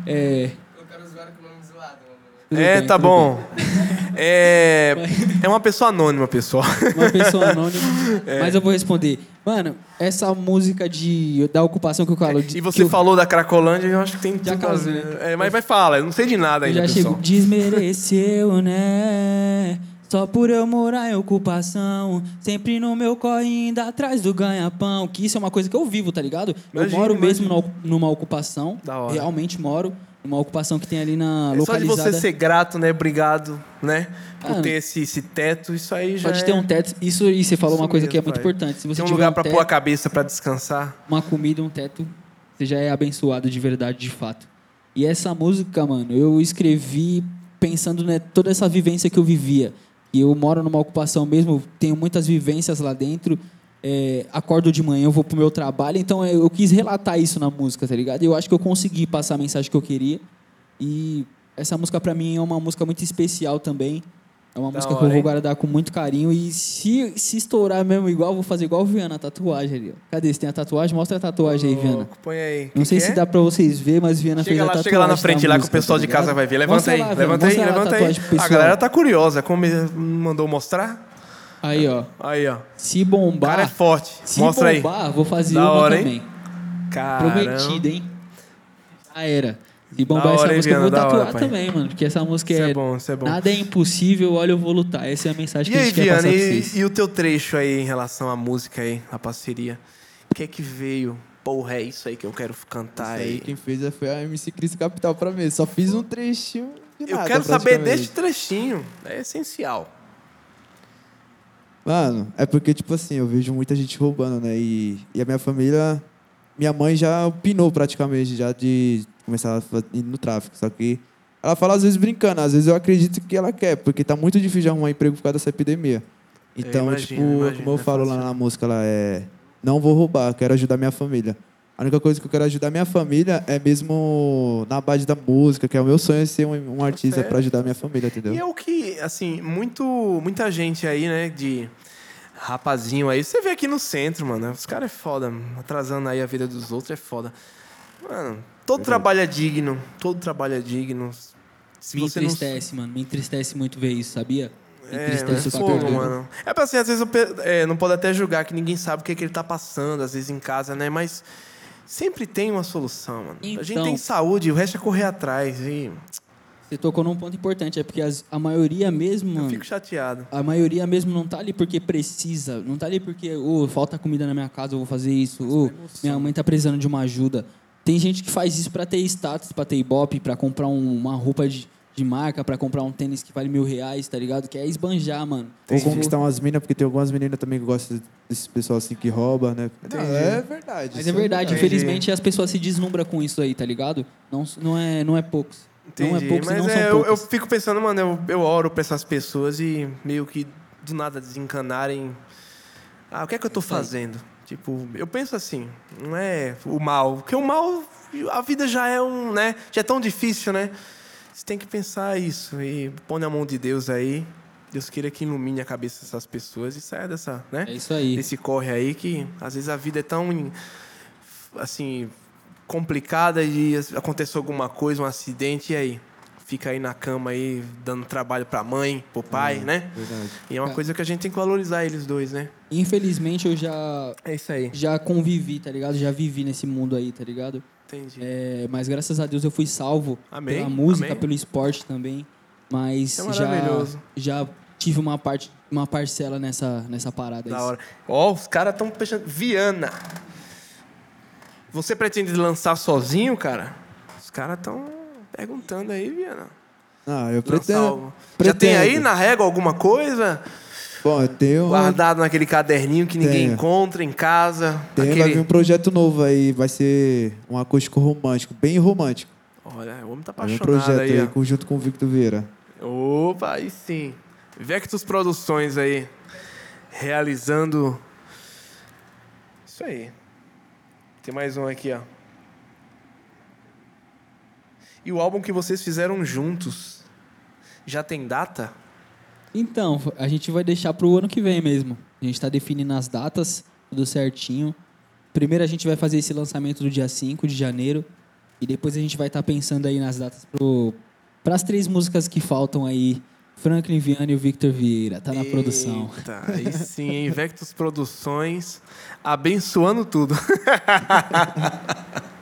É, Colocaram o usuário com o nome zoado, mano. tudo é, bem, tá bom. (laughs) É, (laughs) é uma pessoa anônima, pessoal. Uma pessoa anônima. (laughs) É. Mas eu vou responder. Mano, essa música de, da ocupação que eu falo. de- E você eu- falou da Cracolândia, eu acho que tem Já tudo né? É, mas vai falar, eu não sei de nada Eu ainda, já pessoal. chego, desmereceu, né? Só por eu morar em ocupação, sempre no meu corre indo atrás do ganha-pão. Que isso é uma coisa que eu vivo, tá ligado? eu Imagino, moro mesmo imagino. numa- ocupação. Da hora. Realmente moro. Numa ocupação que tem ali na É Só de localizada. você ser grato, né? Obrigado, né? Por Ah, ter esse, esse teto, isso aí já Pode é... ter um teto. Isso e você falou Isso uma coisa que é mesmo, muito vai. importante. Se você Tem um tiver lugar um pra teto, pôr a cabeça pra descansar. uma comida, um teto, você já é abençoado de verdade, de fato. E essa música, mano, eu escrevi pensando né, toda essa vivência que eu vivia. E eu moro numa ocupação mesmo, tenho muitas vivências lá dentro. é, acordo de manhã, eu vou pro meu trabalho, então é, eu quis relatar isso na música, tá ligado? Eu acho que eu consegui passar a mensagem que eu queria. E essa música pra mim é uma música muito especial também. É uma Da música que hora, eu vou hein? guardar com muito carinho. E se, se estourar mesmo igual, eu vou fazer igual o Viana, a tatuagem ali. Ó. Cadê? Você tem a tatuagem? Mostra a tatuagem aí, Viana. Põe aí. Não Que sei que se é? dá pra vocês verem, mas Viana fez Chega a lá, tatuagem. chega lá na frente, lá que o música, pessoal tá de casa vai ver. Levanta aí, lá, levanta aí, a levanta aí. A pessoal. galera tá curiosa. Como mandou mostrar? Aí, ó. Aí, ó. Se O bombar, cara é forte. se Mostra aí. bombar, vou fazer Da uma hora, hein? também. Caramba. Prometida, hein? Já era. Se bombar essa hora, música, eu vou Viana? Da tatuar hora, também, mano. Porque essa música Isso é... é bom, isso é bom. Nada é impossível, olha, eu vou lutar. Essa é a mensagem E que a aí, gente quer Viana, passar pra e, vocês. e o teu trecho aí em relação à música aí, a parceria? O que é que veio? Porra, é isso aí que eu quero cantar Isso aí, aí. quem fez foi a MC Cris Capital pra mim. Só fiz um trechinho de Eu nada, quero saber deste trechinho. É essencial. Mano, é porque, tipo assim, eu vejo muita gente roubando, né? E, e a minha família... Minha mãe já opinou praticamente, já de começar a ir no tráfico. Só que ela fala às vezes brincando, às vezes eu acredito que ela quer, porque tá muito difícil de arrumar emprego por causa dessa epidemia. Então, imagino, tipo, imagino, como eu é falo fácil. lá na música, lá é... Não vou roubar, quero ajudar minha família. A única coisa que eu quero ajudar minha família é mesmo na base da música, que é o meu sonho é ser um, um artista pra ajudar minha família, entendeu? E é o que, assim, muito, muita gente aí, né, de rapazinho aí. Você vê aqui no centro, mano. Os caras é foda, atrasando aí a vida dos outros é foda. Mano, todo trabalho é digno. Todo trabalho é digno. Se Me você não- entristece, mano. Me entristece muito ver isso, sabia? Me É, entristece caramba. mano? É pra assim, às vezes eu pe- é, não pode até julgar que ninguém sabe o que, é que ele tá passando, às vezes em casa, né? Mas sempre tem uma solução, mano. a gente Então. tem saúde, o resto é correr atrás. E Você tocou num ponto importante, é porque as- a maioria mesmo, eu mano, fico chateado. a maioria mesmo não tá ali porque precisa, não tá ali porque, ô, falta comida na minha casa, eu vou fazer isso, ô, minha mãe tá precisando de uma ajuda. Tem gente que faz isso pra ter status, pra ter ibope, pra comprar um- uma roupa de, de marca, pra comprar um tênis que vale mil reais, tá ligado? Que é esbanjar, mano. Ou conquistar umas minas, porque tem algumas meninas também que gostam desse pessoal assim que rouba, né? Não, Entendi. é verdade. Mas isso é verdade, Entendi. infelizmente as pessoas se deslumbram com isso aí, tá ligado? Não, não, é, não é poucos. Não é Entendi. poucos e Mas não é, são eu, eu poucos. fico pensando, mano, eu, eu oro pra essas pessoas e meio que do nada desencanarem. Ah, o que é que eu tô fazendo? Tipo, eu penso assim, não é o mal. Porque o mal, a vida já é um, né? Já é tão difícil, né? Você tem que pensar isso e põe na mão de Deus aí. Deus queira que ilumine a cabeça dessas pessoas e saia dessa, né? É isso aí. Desse corre aí que às vezes a vida é tão assim complicada e aconteceu alguma coisa, um acidente e aí fica aí na cama aí dando trabalho pra mãe, pro pai, né? Verdade. E é uma É. coisa que a gente tem que valorizar eles dois, né? Infelizmente eu já, É isso aí. já convivi, tá ligado? Já vivi nesse mundo aí, tá ligado? Entendi. É, mas graças a Deus eu fui salvo Amém, pela música, amém. pelo esporte também. Mas é já, maravilhoso. já tive uma parte, uma parcela nessa, nessa parada. Da hora. Ó, os caras estão pensando. Viana. Você pretende lançar sozinho, cara? Os caras estão perguntando aí, Viana. Ah, eu pretendo. algo. Já tem aí pretendo. na régua alguma coisa? Bom, eu tenho. Guardado naquele caderninho que ninguém Tenho. encontra em casa. Tem, vai aquele... vir um projeto novo aí, vai ser um acústico romântico, bem romântico. Olha, o homem tá Vai vir um apaixonado projeto aí, aí, com o Victor Vieira. Opa, aí sim. Vectus Produções aí. Realizando. Isso aí. Tem mais um aqui, ó. E o álbum que vocês fizeram juntos já tem data? Então, a gente vai deixar pro ano que vem mesmo. A gente tá definindo as datas, tudo certinho. Primeiro a gente vai fazer esse lançamento do dia 5 de janeiro. E depois a gente vai estar pensando aí nas datas pro, pras três músicas que faltam aí. Franklin Viana e o Victor Vieira. Tá na produção. Eita, aí sim, hein? Vectus Produções abençoando tudo. (laughs)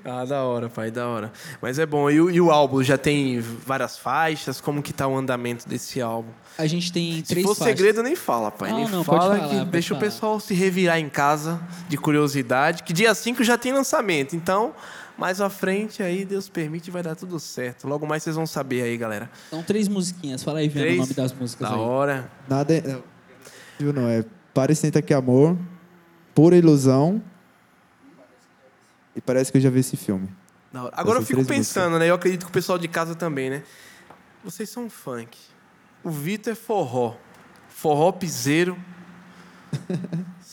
(laughs) ah, da hora, pai, da hora. Mas é bom. E, o- e o álbum já tem várias faixas? Como que tá o andamento desse álbum? A gente tem Se três for faixas. segredo, nem fala, pai. Não, nem não, pode fala falar, que pode deixa o falar. pessoal se revirar em casa de curiosidade. Que dia 5 já tem lançamento. Então, mais à frente aí, Deus permite, vai dar tudo certo. Logo mais vocês vão saber aí, galera. São três musiquinhas. Fala aí, Viana, o nome das músicas Da aí. hora. Nada é. Viu, não? É Pare Senta Que Amor, Pura Ilusão. E parece que eu já vi esse filme. Da hora. Agora eu fico pensando, né? Eu acredito que o pessoal de casa também, né? Vocês são funk. O Vitor é forró. Forró piseiro. (laughs)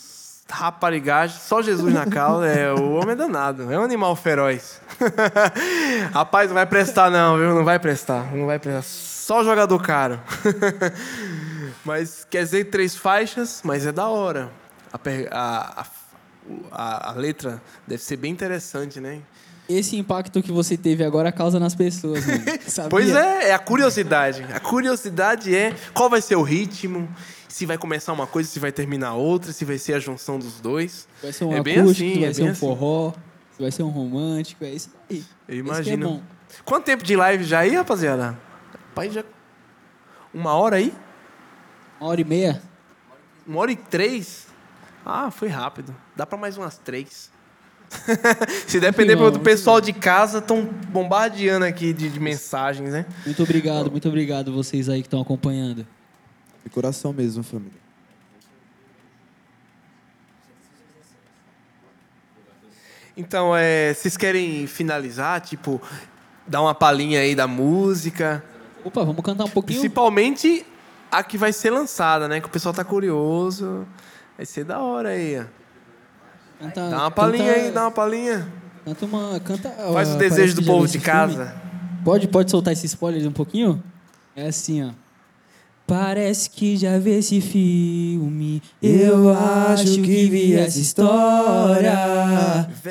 Raparigagem, só Jesus na causa. É, o homem é danado. É um animal feroz. (laughs) Rapaz, não vai prestar, não, viu? Não vai prestar. Não vai prestar. Só jogador caro. (laughs) mas quer dizer três faixas, mas é da hora. A, a, a, a- a letra deve ser bem interessante, né? Esse impacto que você teve agora causa nas pessoas, mano. (laughs) Pois é, é a curiosidade. A curiosidade é qual vai ser o ritmo, se vai começar uma coisa, se vai terminar outra, se vai ser a junção dos dois. Vai ser um É bem acústico, assim, vai é ser um assim. forró, vai ser um romântico, é isso aí. Eu é imagino. bom. Quanto tempo de live já aí, rapaziada? Pai, já. Uma hora aí? Uma hora e meia? Uma hora e três? Ah, foi rápido. Dá pra mais umas três. (laughs) se depender bom, do pessoal de casa, estão bombardeando aqui de, de mensagens, né? Muito obrigado, muito obrigado vocês aí que estão acompanhando. De coração mesmo, família. Então, é, vocês querem finalizar, tipo, dar uma palhinha aí da música? Opa, vamos cantar um pouquinho? Principalmente a que vai ser lançada, né? Que o pessoal tá curioso. Vai ser da hora aí. ó. Canta, Dá uma palhinha aí, dá uma palhinha. Canta uma. Canta, Faz o desejo do povo de filme. casa. Pode, pode soltar esse spoiler um pouquinho? É assim, ó. Parece que já vi esse filme. Eu acho que vi essa história.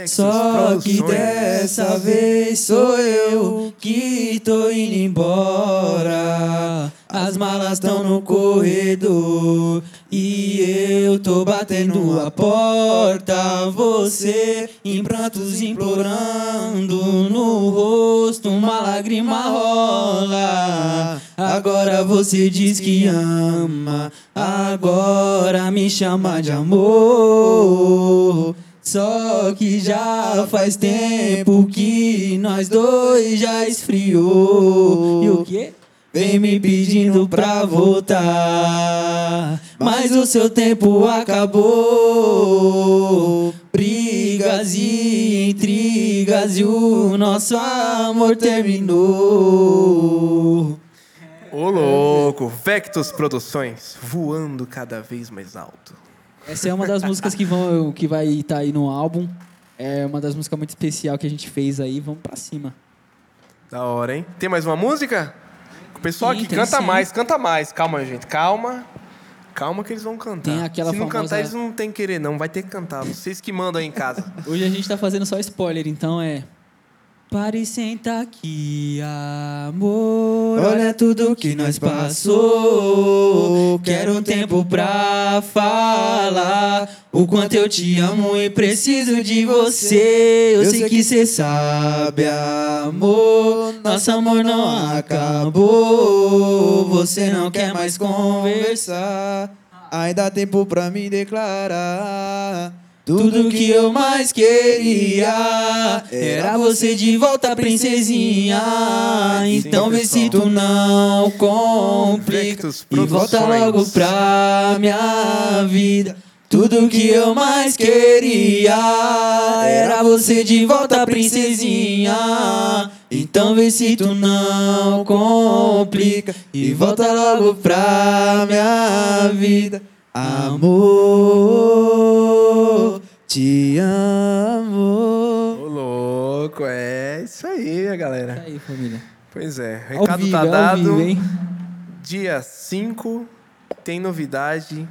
Só que dessa vez sou eu que tô indo embora. As malas estão no corredor e eu tô batendo a porta. Você em prantos implorando no rosto, uma lágrima rola. Agora você diz que ama, agora me chama de amor. Só que já faz tempo que nós dois já esfriou. E o quê? Vem me pedindo pra voltar, mas o seu tempo acabou. Brigas e intrigas e o nosso amor terminou. Ô louco, Vectus Produções, voando cada vez mais alto. Essa é uma das músicas que, vão, que vai estar aí no álbum. É uma das músicas muito especial que a gente fez aí. Vamos pra cima. Da hora, hein? Tem mais uma música? O pessoal Sim, aqui tem canta sim. mais, canta mais. Calma, gente, calma. Calma que eles vão cantar. Tem aquela Se não famosa- cantar, eles não tem que querer, não. Vai ter que cantar. Vocês que mandam aí em casa. (laughs) Hoje a gente tá fazendo só spoiler, então é. Pare e senta aqui, amor. Olha tudo que nós passou. Quero um tempo pra falar o quanto eu te amo e preciso de você. Eu sei que cê sabe, amor. Nosso amor não acabou. Você não quer mais conversar. Ainda há tempo pra me declarar. Tudo que eu mais queria era você de volta, princesinha. Então vê se tu não complica e volta logo pra minha vida. Tudo que eu mais queria era você de volta, princesinha. Então vê se tu não complica e volta logo pra minha vida. Amor, te amo. Ô louco, é isso aí, Tá galera. aí, família. Pois é, Ao recado vivo, tá dado. vivo, hein? Dia 5 tem novidade,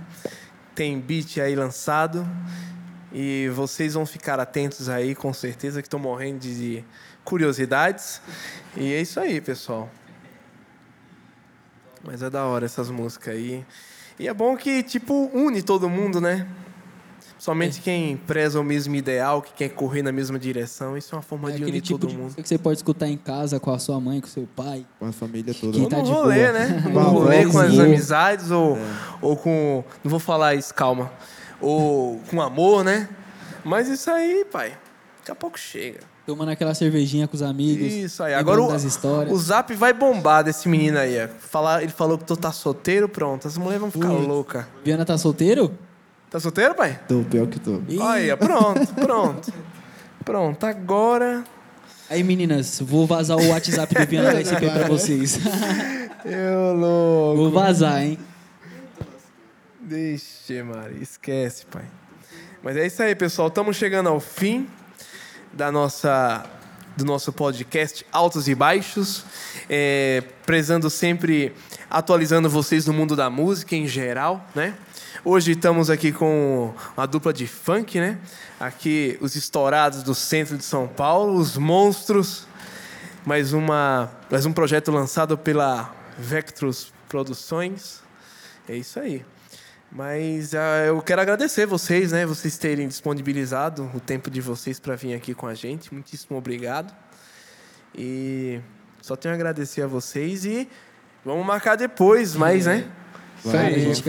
tem beat aí lançado. E vocês vão ficar atentos aí, com certeza, que estão morrendo de curiosidades. E é isso aí, pessoal. Mas é da hora essas músicas aí. E é bom que, tipo, une todo mundo, né? Somente quem preza o mesmo ideal, que quer correr na mesma direção. Isso é uma forma É de unir tipo todo de mundo. que você pode escutar em casa com a sua mãe, com o seu pai. Com a família toda. Quem Ou tá no de rolê, boa. né? (laughs) Com No rolê com as amizades ou, É. ou com. Não vou falar isso, calma. Ou com amor, né? Mas isso aí, pai. Daqui a pouco chega. Tomando aquela cervejinha com os amigos. Isso aí. Agora o, das histórias. o zap vai bombar desse menino aí. ó. Falar, ele falou que tu tá solteiro, pronto. As mulheres vão ficar loucas. Viana tá solteiro? Tá solteiro, pai? Tô pior que tô. Ih. Olha, pronto, pronto. Pronto, agora. Aí, meninas, vou vazar o WhatsApp do Viana da SP pra vocês. (laughs) Eu louco. vou vazar, hein? Deixa, Mari. Esquece, pai. Mas é isso aí, pessoal. Estamos chegando ao fim da nossa, do nosso podcast Altos e Baixos. É, prezando sempre, atualizando vocês no mundo da música em geral, né? Hoje estamos aqui com uma dupla de funk, né? Aqui os estourados do centro de São Paulo, os monstros. Mais, uma, mais um projeto lançado pela Vectros Produções. É isso aí. Mas ah, eu quero agradecer vocês, né? Vocês terem disponibilizado o tempo de vocês para vir aqui com a gente. Muitíssimo obrigado. E só tenho a agradecer a vocês e vamos marcar depois, mais, né? Que Foi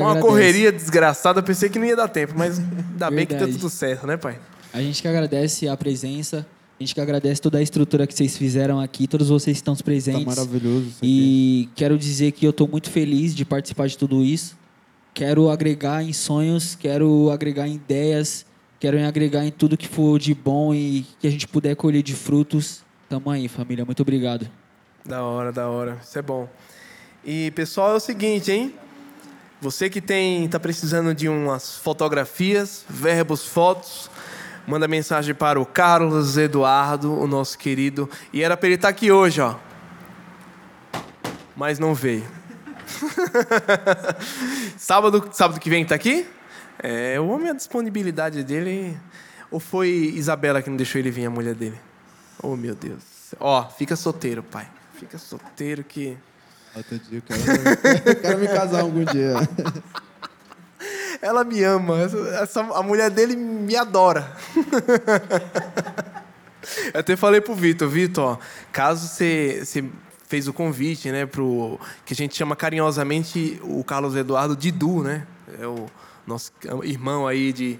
uma agradece. correria desgraçada, eu pensei que não ia dar tempo, mas ainda bem que deu tudo certo, né, pai? A gente que agradece a presença. A gente que agradece toda a estrutura que vocês fizeram aqui, todos vocês que estão Tá presentes. maravilhoso isso aqui. E quero dizer que eu estou muito feliz de participar de tudo isso. Quero agregar em sonhos, quero agregar em ideias, quero agregar em tudo que for de bom e que a gente puder colher de frutos. Tamo aí, família. Muito obrigado. Da hora, da hora. Isso é bom. E, pessoal, é o seguinte, hein? Você que tem tá precisando de umas fotografias, verbos, fotos, manda mensagem para o Carlos Eduardo, o nosso querido. E era para ele estar aqui hoje, ó. Mas não veio. (laughs) sábado, sábado que vem tá aqui? É, o homem, a disponibilidade dele. Ou foi Isabela que não deixou ele vir, a mulher dele? Oh, meu Deus. Ó, fica solteiro, pai. Fica solteiro que Outro dia eu quero, eu quero me casar algum dia. (laughs) Ela me ama. Essa, essa- a mulher dele me adora. (laughs) Eu até falei pro Vitor, Vitor, caso você, você fez o convite, né, pro que a gente chama carinhosamente o Carlos Eduardo de Du, né? É o nosso irmão aí de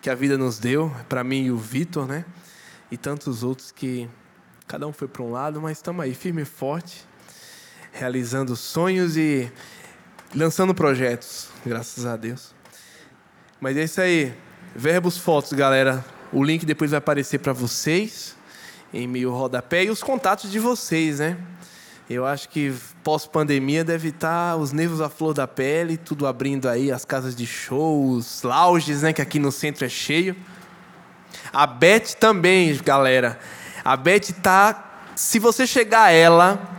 que a vida nos deu, para mim e o Vitor, né? E tantos outros que cada um foi para um lado, mas estamos aí firme e forte, realizando sonhos e lançando projetos, graças a Deus. Mas é isso aí. Verbos fotos, galera. O link depois vai aparecer para vocês em meio rodapé e os contatos de vocês, né? Eu acho que pós-pandemia deve estar os nervos à flor da pele, tudo abrindo aí, as casas de shows, lounges, né? Que aqui no centro é cheio. A Beth também, galera. A Beth tá. Se você chegar a ela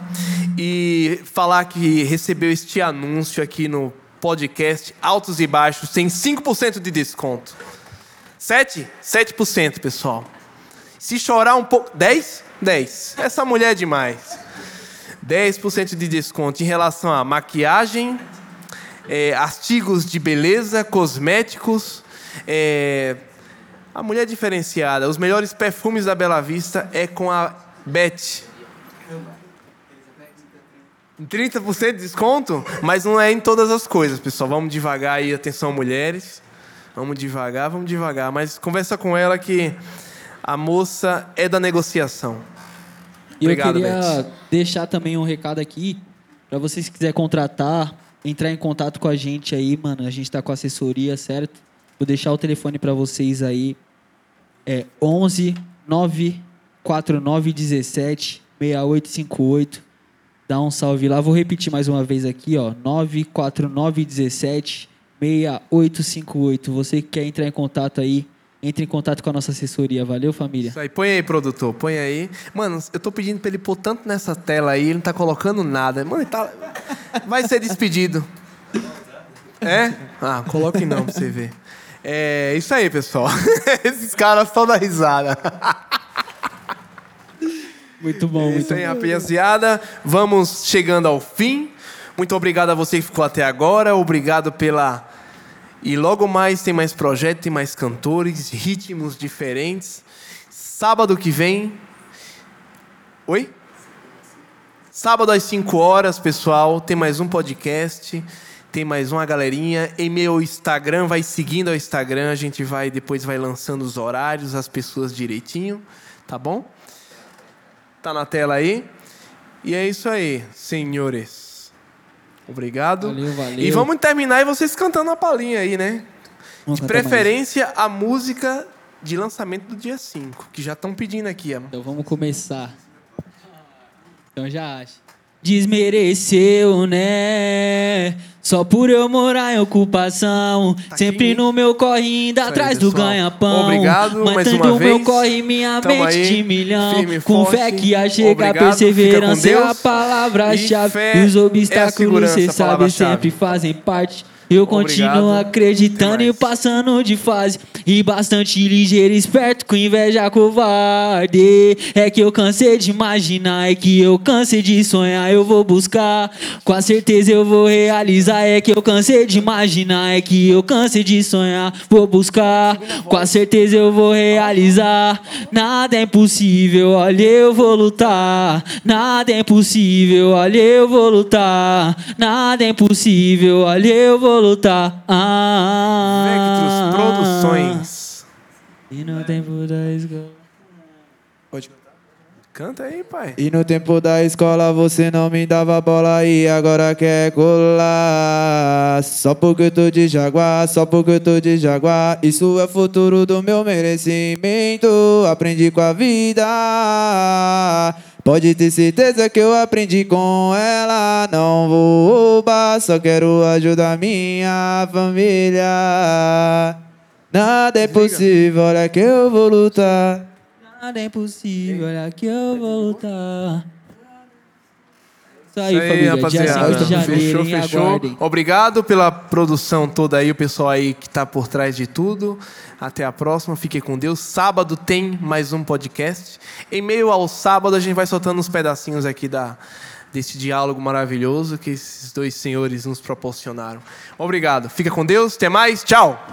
e falar que recebeu este anúncio aqui no podcast Altos e Baixos, tem 5% de desconto. 7? 7%, pessoal. Se chorar um pouco. 10? 10. Essa mulher é demais. 10% de desconto em relação a maquiagem, é, artigos de beleza, cosméticos. é, a mulher diferenciada. Os melhores perfumes da Bela Vista é com a Beth. 30% de desconto? Mas não é em todas as coisas, pessoal. Vamos devagar aí, atenção mulheres. Vamos devagar, vamos devagar. Mas conversa com ela que a moça é da negociação. E Obrigado, eu queria Beth. deixar também um recado aqui para vocês que quiserem contratar, entrar em contato com a gente aí, mano. A gente tá com assessoria, certo? Vou deixar o telefone para vocês aí. É 11 949 17 6858. Dá um salve lá. Vou repetir mais uma vez aqui, ó. 949 17 6858. Você que quer entrar em contato aí, entre em contato com a nossa assessoria. Valeu, família. Isso aí, põe aí, produtor, põe aí. Mano, eu tô pedindo pra ele pôr tanto nessa tela aí, ele não tá colocando nada. Mano, ele tá... vai ser despedido. É? Ah, coloque não pra você ver. É isso aí, pessoal. (laughs) Esses caras só dão risada. (laughs) Muito bom, muito aí, rapaziada. Vamos chegando ao fim. Muito obrigado a você que ficou até agora. Obrigado pela. E logo mais tem mais projetos, tem mais cantores, ritmos diferentes. Sábado que vem. Oi? Sábado às 5 horas, pessoal, tem mais um podcast. Tem mais uma galerinha. Em meu Instagram, vai seguindo ao Instagram. A gente vai depois vai lançando os horários, as pessoas direitinho. Tá bom? Tá na tela aí. E é isso aí, senhores. Obrigado. Valeu, valeu. E vamos terminar e vocês cantando a palhinha aí, né? Vamos De cantar mais. preferência, a música de lançamento do dia 5, que já estão pedindo aqui. ó. Então vamos começar. Então já acho. Desmereceu, né? Só por eu morar em ocupação. sempre aqui. no meu corre, indo Tá aí, atrás do ganha-pão. Obrigado mais Mantendo uma o meu vez. corre, minha Tamo mente aí, de milhão. firme Com forte. fé que a chega, Obrigado, perseverança é a palavra-chave. Os é obstáculos, segurança, cê sabe, sempre fazem parte. Eu Obrigado. continuo acreditando e mais. passando de fase. E bastante ligeiro, esperto, com inveja covarde. É que eu cansei de imaginar, é que eu cansei de sonhar, eu vou buscar. Com a certeza eu vou realizar. É que eu cansei de imaginar, é que eu cansei de sonhar, vou buscar. Com a certeza eu vou realizar. Nada é impossível, olha, eu vou lutar. Nada é impossível, olha, eu vou lutar. Nada é impossível, olha, eu vou lutar. Ah, Vectros Produções. E no tempo da escola. Pode Canta aí, pai. E no tempo da escola você não me dava bola e agora quer colar. Só porque eu tô de jaguar, só porque eu tô de jaguar. Isso é futuro do meu merecimento. Aprendi com a vida. Pode ter certeza que eu aprendi com ela. Não vou roubar, só quero ajudar minha família. Nada é possível, olha que eu vou lutar. Nada é impossível, olha que eu vou lutar. Isso aí, Isso aí, família. rapaziada. Dia 5 de janeiro, fechou, hein? fechou. Aguardem. Obrigado pela produção toda aí, o pessoal aí que tá por trás de tudo. Até a próxima, fique com Deus. Sábado tem mais um podcast. Em meio ao sábado, a gente vai soltando uns pedacinhos aqui da, desse diálogo maravilhoso que esses dois senhores nos proporcionaram. Obrigado. Fica com Deus. Até mais. Tchau.